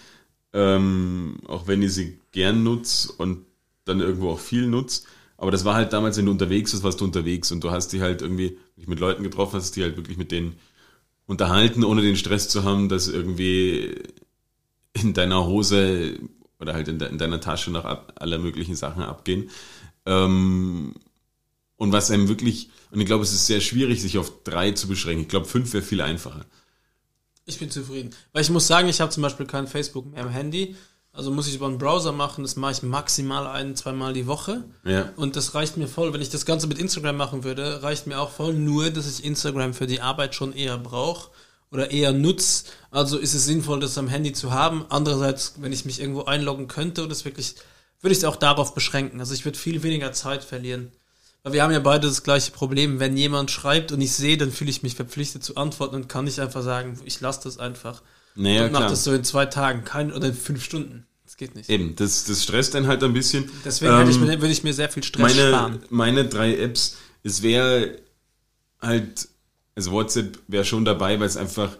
ähm, auch wenn ich sie gern nutze und dann irgendwo auch viel nutze. Aber das war halt damals, wenn du unterwegs bist, warst du unterwegs und du hast die halt irgendwie dich mit Leuten getroffen, hast die halt wirklich mit denen unterhalten, ohne den Stress zu haben, dass irgendwie in deiner Hose oder halt in, de, in deiner Tasche noch aller möglichen Sachen abgehen. Ähm, und was einem wirklich, und ich glaube, es ist sehr schwierig, sich auf drei zu beschränken. Ich glaube, fünf wäre viel einfacher. Ich bin zufrieden. Weil ich muss sagen, ich habe zum Beispiel kein Facebook mehr im Handy. Also muss ich über einen Browser machen. Das mache ich maximal ein, zweimal die Woche. Ja. Und das reicht mir voll. Wenn ich das Ganze mit Instagram machen würde, reicht mir auch voll. Nur, dass ich Instagram für die Arbeit schon eher brauche oder eher nutze. Also ist es sinnvoll, das am Handy zu haben. Andererseits, wenn ich mich irgendwo einloggen könnte und das wirklich, würde ich es auch darauf beschränken. Also ich würde viel weniger Zeit verlieren. Weil wir haben ja beide das gleiche Problem. Wenn jemand schreibt und ich sehe, dann fühle ich mich verpflichtet zu antworten und kann nicht einfach sagen, ich lasse das einfach. Naja, und mach klar. das so in zwei Tagen, kein oder in fünf Stunden. Geht nicht. Eben, das, das stresst dann halt ein bisschen. Deswegen hätte ich Ähm, mir, würde ich mir sehr viel Stress meine, sparen. meine drei Apps, es wäre halt, also WhatsApp wäre schon dabei, weil es einfach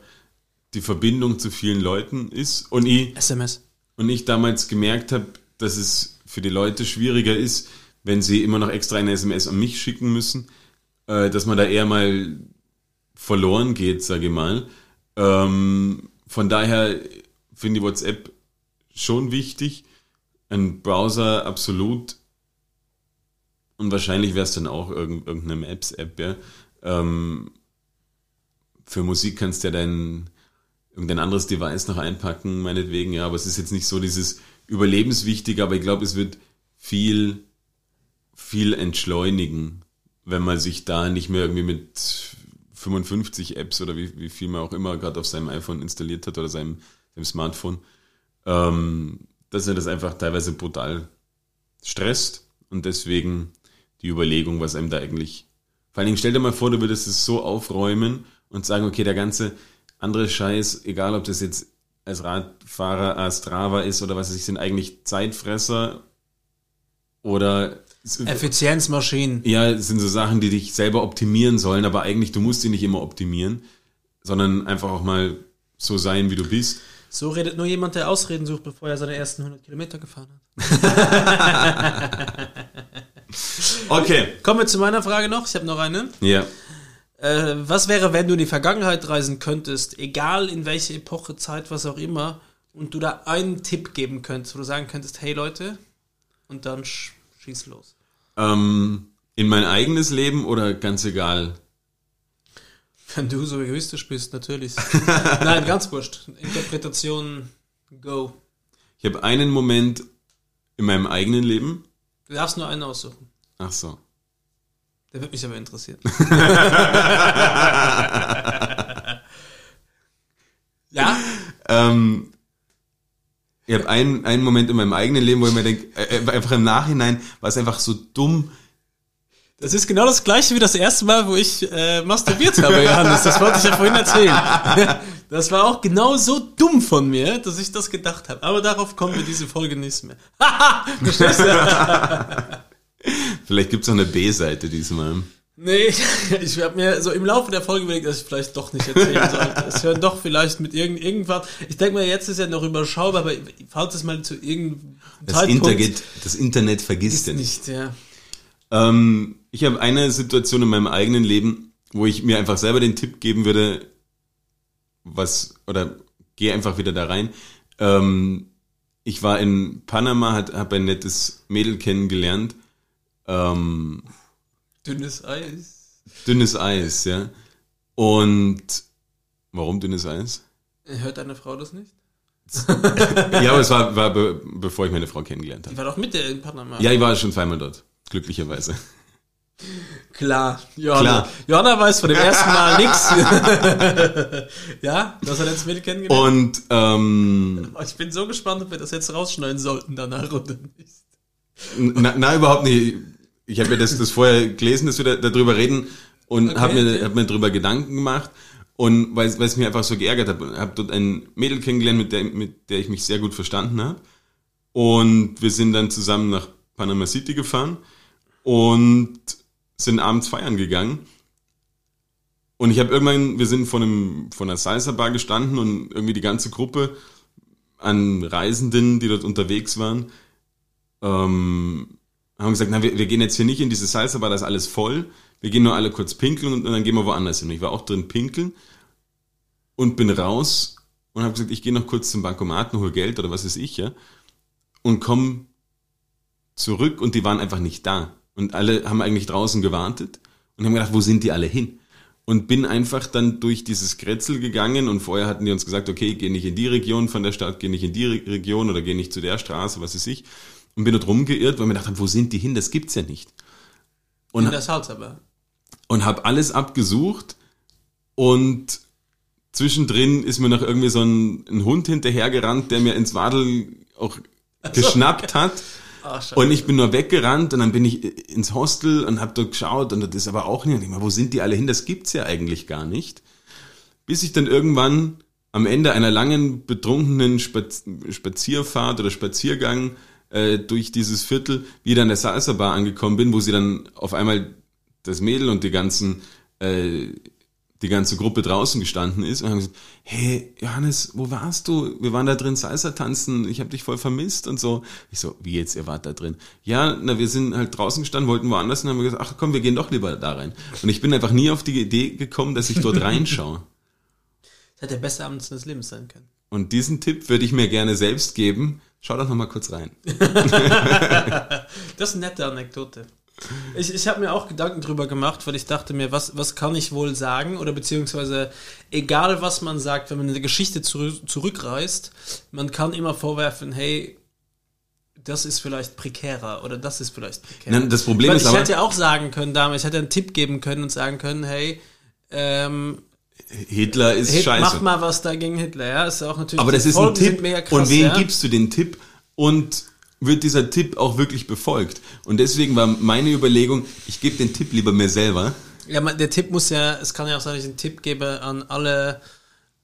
die Verbindung zu vielen Leuten ist. Und ich, SMS. und ich damals gemerkt habe, dass es für die Leute schwieriger ist, wenn sie immer noch extra eine SMS an mich schicken müssen, äh, dass man da eher mal verloren geht, sage ich mal. Ähm, von daher finde ich WhatsApp schon wichtig, ein Browser absolut. Und wahrscheinlich wäre es dann auch irgend, irgendeine Maps-App, ja. Ähm, für Musik kannst du ja dein irgendein anderes Device noch einpacken, meinetwegen, ja, aber es ist jetzt nicht so dieses überlebenswichtige, aber ich glaube, es wird viel, viel entschleunigen, wenn man sich da nicht mehr irgendwie mit 55 Apps oder wie, wie viel man auch immer gerade auf seinem iPhone installiert hat oder seinem, seinem Smartphone, ähm, dass er das einfach teilweise brutal stresst und deswegen die Überlegung, was einem da eigentlich. Vor allen Dingen stell dir mal vor, du würdest es so aufräumen und sagen, okay, der ganze andere Scheiß, egal ob das jetzt als Radfahrer äh, Strava ist oder was weiß ich, sind eigentlich Zeitfresser oder Effizienzmaschinen. ja, sind so Sachen, die dich selber optimieren sollen, aber eigentlich du musst sie nicht immer optimieren, sondern einfach auch mal so sein, wie du bist. So redet nur jemand, der Ausreden sucht, bevor er seine ersten 100 Kilometer gefahren hat. Okay. Kommen wir zu meiner Frage noch. Ich habe noch eine. Ja. Äh, was wäre, wenn du in die Vergangenheit reisen könntest, egal in welche Epoche, Zeit, was auch immer, und du da einen Tipp geben könntest, wo du sagen könntest, hey Leute, und dann sch schieß los. Ähm, in mein eigenes Leben oder ganz egal? Wenn du so egoistisch bist, natürlich. Nein, ganz wurscht. Interpretation, go. Ich habe einen Moment in meinem eigenen Leben. Du darfst nur einen aussuchen. Ach so. Der wird mich aber interessieren. ja? Ähm, ich habe einen, einen Moment in meinem eigenen Leben, wo ich mir denke, äh, einfach im Nachhinein war es einfach so dumm, Das ist genau das gleiche wie das erste Mal, wo ich äh, masturbiert habe, Johannes. Das wollte ich ja vorhin erzählen. Das war auch genau so dumm von mir, dass ich das gedacht habe. Aber darauf kommen wir diese Folge nicht mehr. Verstehst du? Vielleicht gibt's auch eine B-Seite diesmal. Nee, ich habe mir so im Laufe der Folge überlegt, dass ich vielleicht doch nicht erzählen sollte. Es hören doch vielleicht mit irgend, irgendwann. Ich denke mal, jetzt ist ja noch überschaubar, aber falls es mal zu irgendeinem Das Internet, das Internet vergisst ist nicht. nicht, ja. Ähm, ich habe eine Situation in meinem eigenen Leben, wo ich mir einfach selber den Tipp geben würde, was, oder geh einfach wieder da rein. Ähm, ich war in Panama, habe ein nettes Mädel kennengelernt. Ähm, Dünnes Eis. dünnes Eis, ja. Und warum dünnes Eis? Hört deine Frau das nicht? Ja, aber es war, war be, bevor ich meine Frau kennengelernt Die habe. war doch mit der in Panama. Ja, ich war schon zweimal dort, glücklicherweise. Klar. Johanna, Klar. Johanna weiß von dem ersten Mal nichts. ja, du hast ja letztes Mädel kennengelernt. Und ähm, ich bin so gespannt, ob wir das jetzt rausschneiden sollten danach oder nicht. Na, na überhaupt nicht. Ich habe ja das, das vorher gelesen, dass wir da, darüber reden und Okay, habe mir, hab mir darüber Gedanken gemacht und weil es mir einfach so geärgert hat. habe dort ein Mädel kennengelernt, mit der, mit der ich mich sehr gut verstanden habe. Und wir sind dann zusammen nach Panama City gefahren und sind abends feiern gegangen. Und ich habe irgendwann, wir sind von, einem, von einer Salsa-Bar gestanden und irgendwie die ganze Gruppe an Reisenden, die dort unterwegs waren, ähm, haben gesagt, na, wir, wir gehen jetzt hier nicht in diese Salsa, Bar, da ist alles voll. Wir gehen nur alle kurz pinkeln und, und dann gehen wir woanders hin. Ich war auch drin pinkeln und bin raus und habe gesagt, ich gehe noch kurz zum Bankomaten, hol Geld oder was weiß ich, ja. Und komm zurück und die waren einfach nicht da. Und alle haben eigentlich draußen gewartet und haben gedacht, wo sind die alle hin? Und bin einfach dann durch dieses Kretzel gegangen und vorher hatten die uns gesagt, okay, geh nicht in die Region von der Stadt, geh nicht in die Re Region oder geh nicht zu der Straße, was weiß ich. Und bin dort rumgeirrt, weil mir gedacht habe, wo sind die hin? Das gibt's ja nicht. Und, In der Salz aber. und habe alles abgesucht und zwischendrin ist mir noch irgendwie so ein, ein Hund hinterhergerannt, der mir ins Wadel auch geschnappt hat. Ah, scheiße. Und ich bin nur weggerannt und dann bin ich ins Hostel und habe dort geschaut und das ist aber auch nicht. Wo sind die alle hin? Das gibt's ja eigentlich gar nicht. Bis ich dann irgendwann am Ende einer langen betrunkenen Spaz Spazierfahrt oder Spaziergang äh, durch dieses Viertel wieder an der Salsa Bar angekommen bin, wo sie dann auf einmal das Mädel und die ganzen äh, die ganze Gruppe draußen gestanden ist und haben gesagt, hey Johannes, wo warst du? Wir waren da drin Salsa tanzen, ich habe dich voll vermisst und so. Ich so, wie jetzt, ihr wart da drin? Ja, na, wir sind halt draußen gestanden, wollten woanders und haben gesagt, ach komm, wir gehen doch lieber da rein. Und ich bin einfach nie auf die Idee gekommen, dass ich dort reinschaue. Das hätte der beste Abend seines Lebens sein können. Und diesen Tipp würde ich mir gerne selbst geben. Schau doch noch mal kurz rein. Das ist eine nette Anekdote. Ich, ich habe mir auch Gedanken drüber gemacht, weil ich dachte mir, was, was kann ich wohl sagen? Oder beziehungsweise, egal was man sagt, wenn man eine Geschichte zurück, zurückreist, man kann immer vorwerfen, hey, das ist vielleicht prekärer oder das ist vielleicht prekärer. Nein, das Problem Weil ist ich aber, hätte ja auch sagen können damals, ich hätte einen Tipp geben können und sagen können, hey, ähm, Hitler ist Hit, scheiße. mach mal was da gegen Hitler, ja, ist auch natürlich. Aber das ist ein Folgen sind Tipp. krass, und wem ja? gibst du den Tipp? Und wird dieser Tipp auch wirklich befolgt? Und deswegen war meine Überlegung, ich gebe den Tipp lieber mir selber. Ja, der Tipp muss ja, es kann ja auch sein, dass ich einen Tipp gebe an alle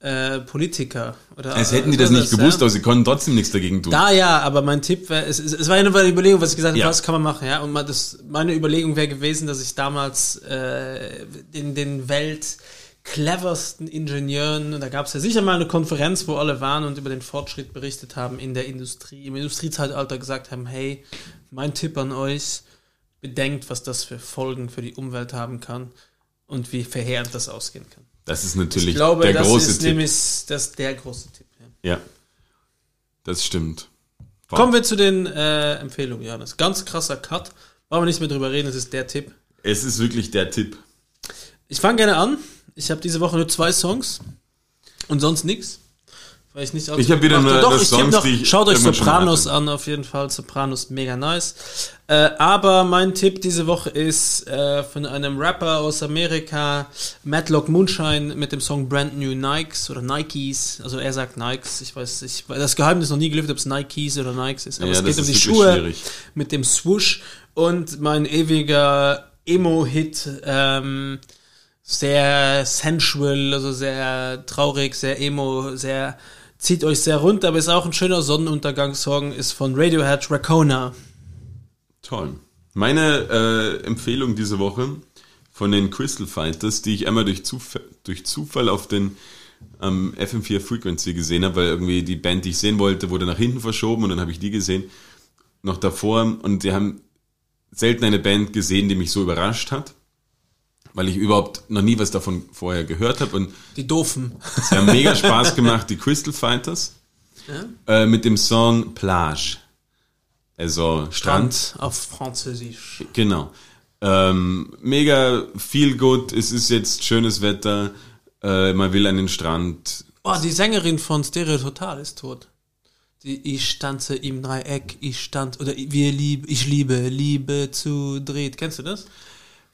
äh, Politiker. Oder, Als hätten die das nicht gewusst, ja. aber sie konnten trotzdem nichts dagegen tun. Da ja, aber mein Tipp wäre, es, es, war ja nur eine Überlegung, was ich gesagt habe, Ja. was kann man machen, ja. Und das, meine Überlegung wäre gewesen, dass ich damals äh, in den Welt cleversten Ingenieuren, und da gab es ja sicher mal eine Konferenz, wo alle waren und über den Fortschritt berichtet haben in der Industrie, im Industriezeitalter gesagt haben, hey, mein Tipp an euch, bedenkt, was das für Folgen für die Umwelt haben kann und wie verheerend das ausgehen kann. Das ist natürlich Ich glaube, der das große ist Tipp. nämlich das der große Tipp. Ja. Ja, das stimmt. Wow. Kommen wir zu den äh, Empfehlungen, Johannes. Ganz krasser Cut. Wollen wir nicht mehr drüber reden, das ist der Tipp. Es ist wirklich der Tipp. Ich fange gerne an. Ich habe diese Woche nur zwei Songs und sonst nichts. Weil ich nicht Ich hab wieder nur- Doch, ich Songs, noch, die ich Schaut euch Sopranos an, auf jeden Fall. Sopranos, mega nice. Äh, aber mein Tipp diese Woche ist äh, von einem Rapper aus Amerika, Matlock Moonshine, mit dem Song Brand New Nikes oder Nikes. Also er sagt Nikes. Ich weiß, ich das Geheimnis noch nie gelüftet, ob es Nikes oder Nikes ist. Aber Ja, es geht um die Schuhe schwierig. mit dem Swoosh und mein ewiger Emo-Hit, ähm, sehr sensual, also sehr traurig, sehr emo, sehr zieht euch sehr runter, aber ist auch ein schöner Sonnenuntergangssong, ist von Radiohead Racona. Toll. Meine äh, Empfehlung diese Woche von den Crystal Fighters, die ich einmal durch Zufall, durch Zufall auf den ähm, FM4 Frequency gesehen habe, weil irgendwie die Band, die ich sehen wollte, wurde nach hinten verschoben und dann habe ich die gesehen, noch davor und die haben selten eine Band gesehen, die mich so überrascht hat weil ich überhaupt noch nie was davon vorher gehört habe. Und die Doofen. Es hat mega Spaß gemacht, die Crystal Fighters. Ja? Äh, mit dem Song Plage. Also Strand. Strand auf Französisch. Genau. Ähm, mega viel gut. Es ist jetzt schönes Wetter. Äh, man will an den Strand. Oh, die Sängerin von Stereo Total ist tot. Die, ich tanze im Dreieck, ich stand, oder wir lieb, ich liebe, Liebe zu dreht. Kennst du das?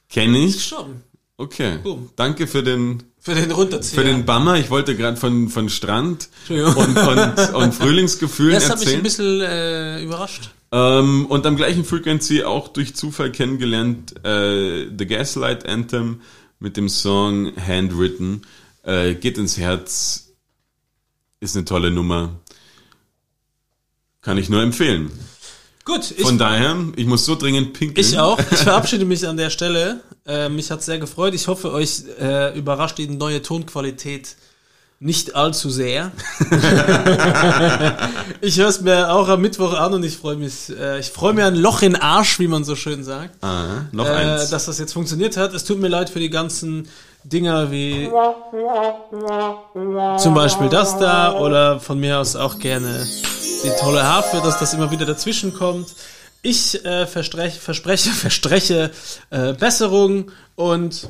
Kenn ich. Schon. Okay. Boom. Danke für den für den Runterzieher. Für den Bammer. Ich wollte gerade von, von Strand und, und, und Frühlingsgefühlen das erzählen. Das hat mich ein bisschen äh, überrascht. Ähm, und am gleichen Frequency auch durch Zufall kennengelernt äh, The Gaslight Anthem mit dem Song Handwritten. Äh, geht ins Herz. Ist eine tolle Nummer. Kann ich nur empfehlen. Gut. Von daher, ich muss so dringend pinkeln. Ich auch. Ich verabschiede mich an der Stelle. Äh, mich hat sehr gefreut. Ich hoffe, euch äh, überrascht die neue Tonqualität nicht allzu sehr. ich höre es mir auch am Mittwoch an und ich freue mich. Äh, ich freue mir ein Loch in Arsch, wie man so schön sagt. Ah, noch äh, eins. Dass das jetzt funktioniert hat. Es tut mir leid für die ganzen Dinger wie zum Beispiel das da oder von mir aus auch gerne die tolle Harfe, dass das immer wieder dazwischen kommt. Ich äh, verspreche, verspreche, verspreche äh, Besserung und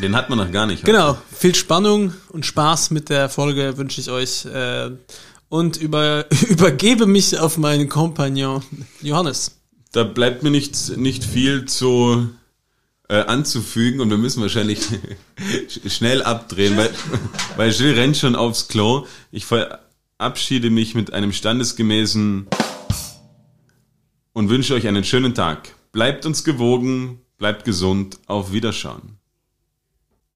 den hat man noch gar nicht. Genau, viel Spannung und Spaß mit der Folge wünsche ich euch äh, und über, übergebe mich auf meinen Kompagnon Johannes. Da bleibt mir nicht, nicht viel zu äh, anzufügen und wir müssen wahrscheinlich schnell abdrehen, weil, weil Gilles rennt schon aufs Klo. Ich verabschiede mich mit einem standesgemäßen und wünsche euch einen schönen Tag. Bleibt uns gewogen, bleibt gesund, auf Wiederschauen.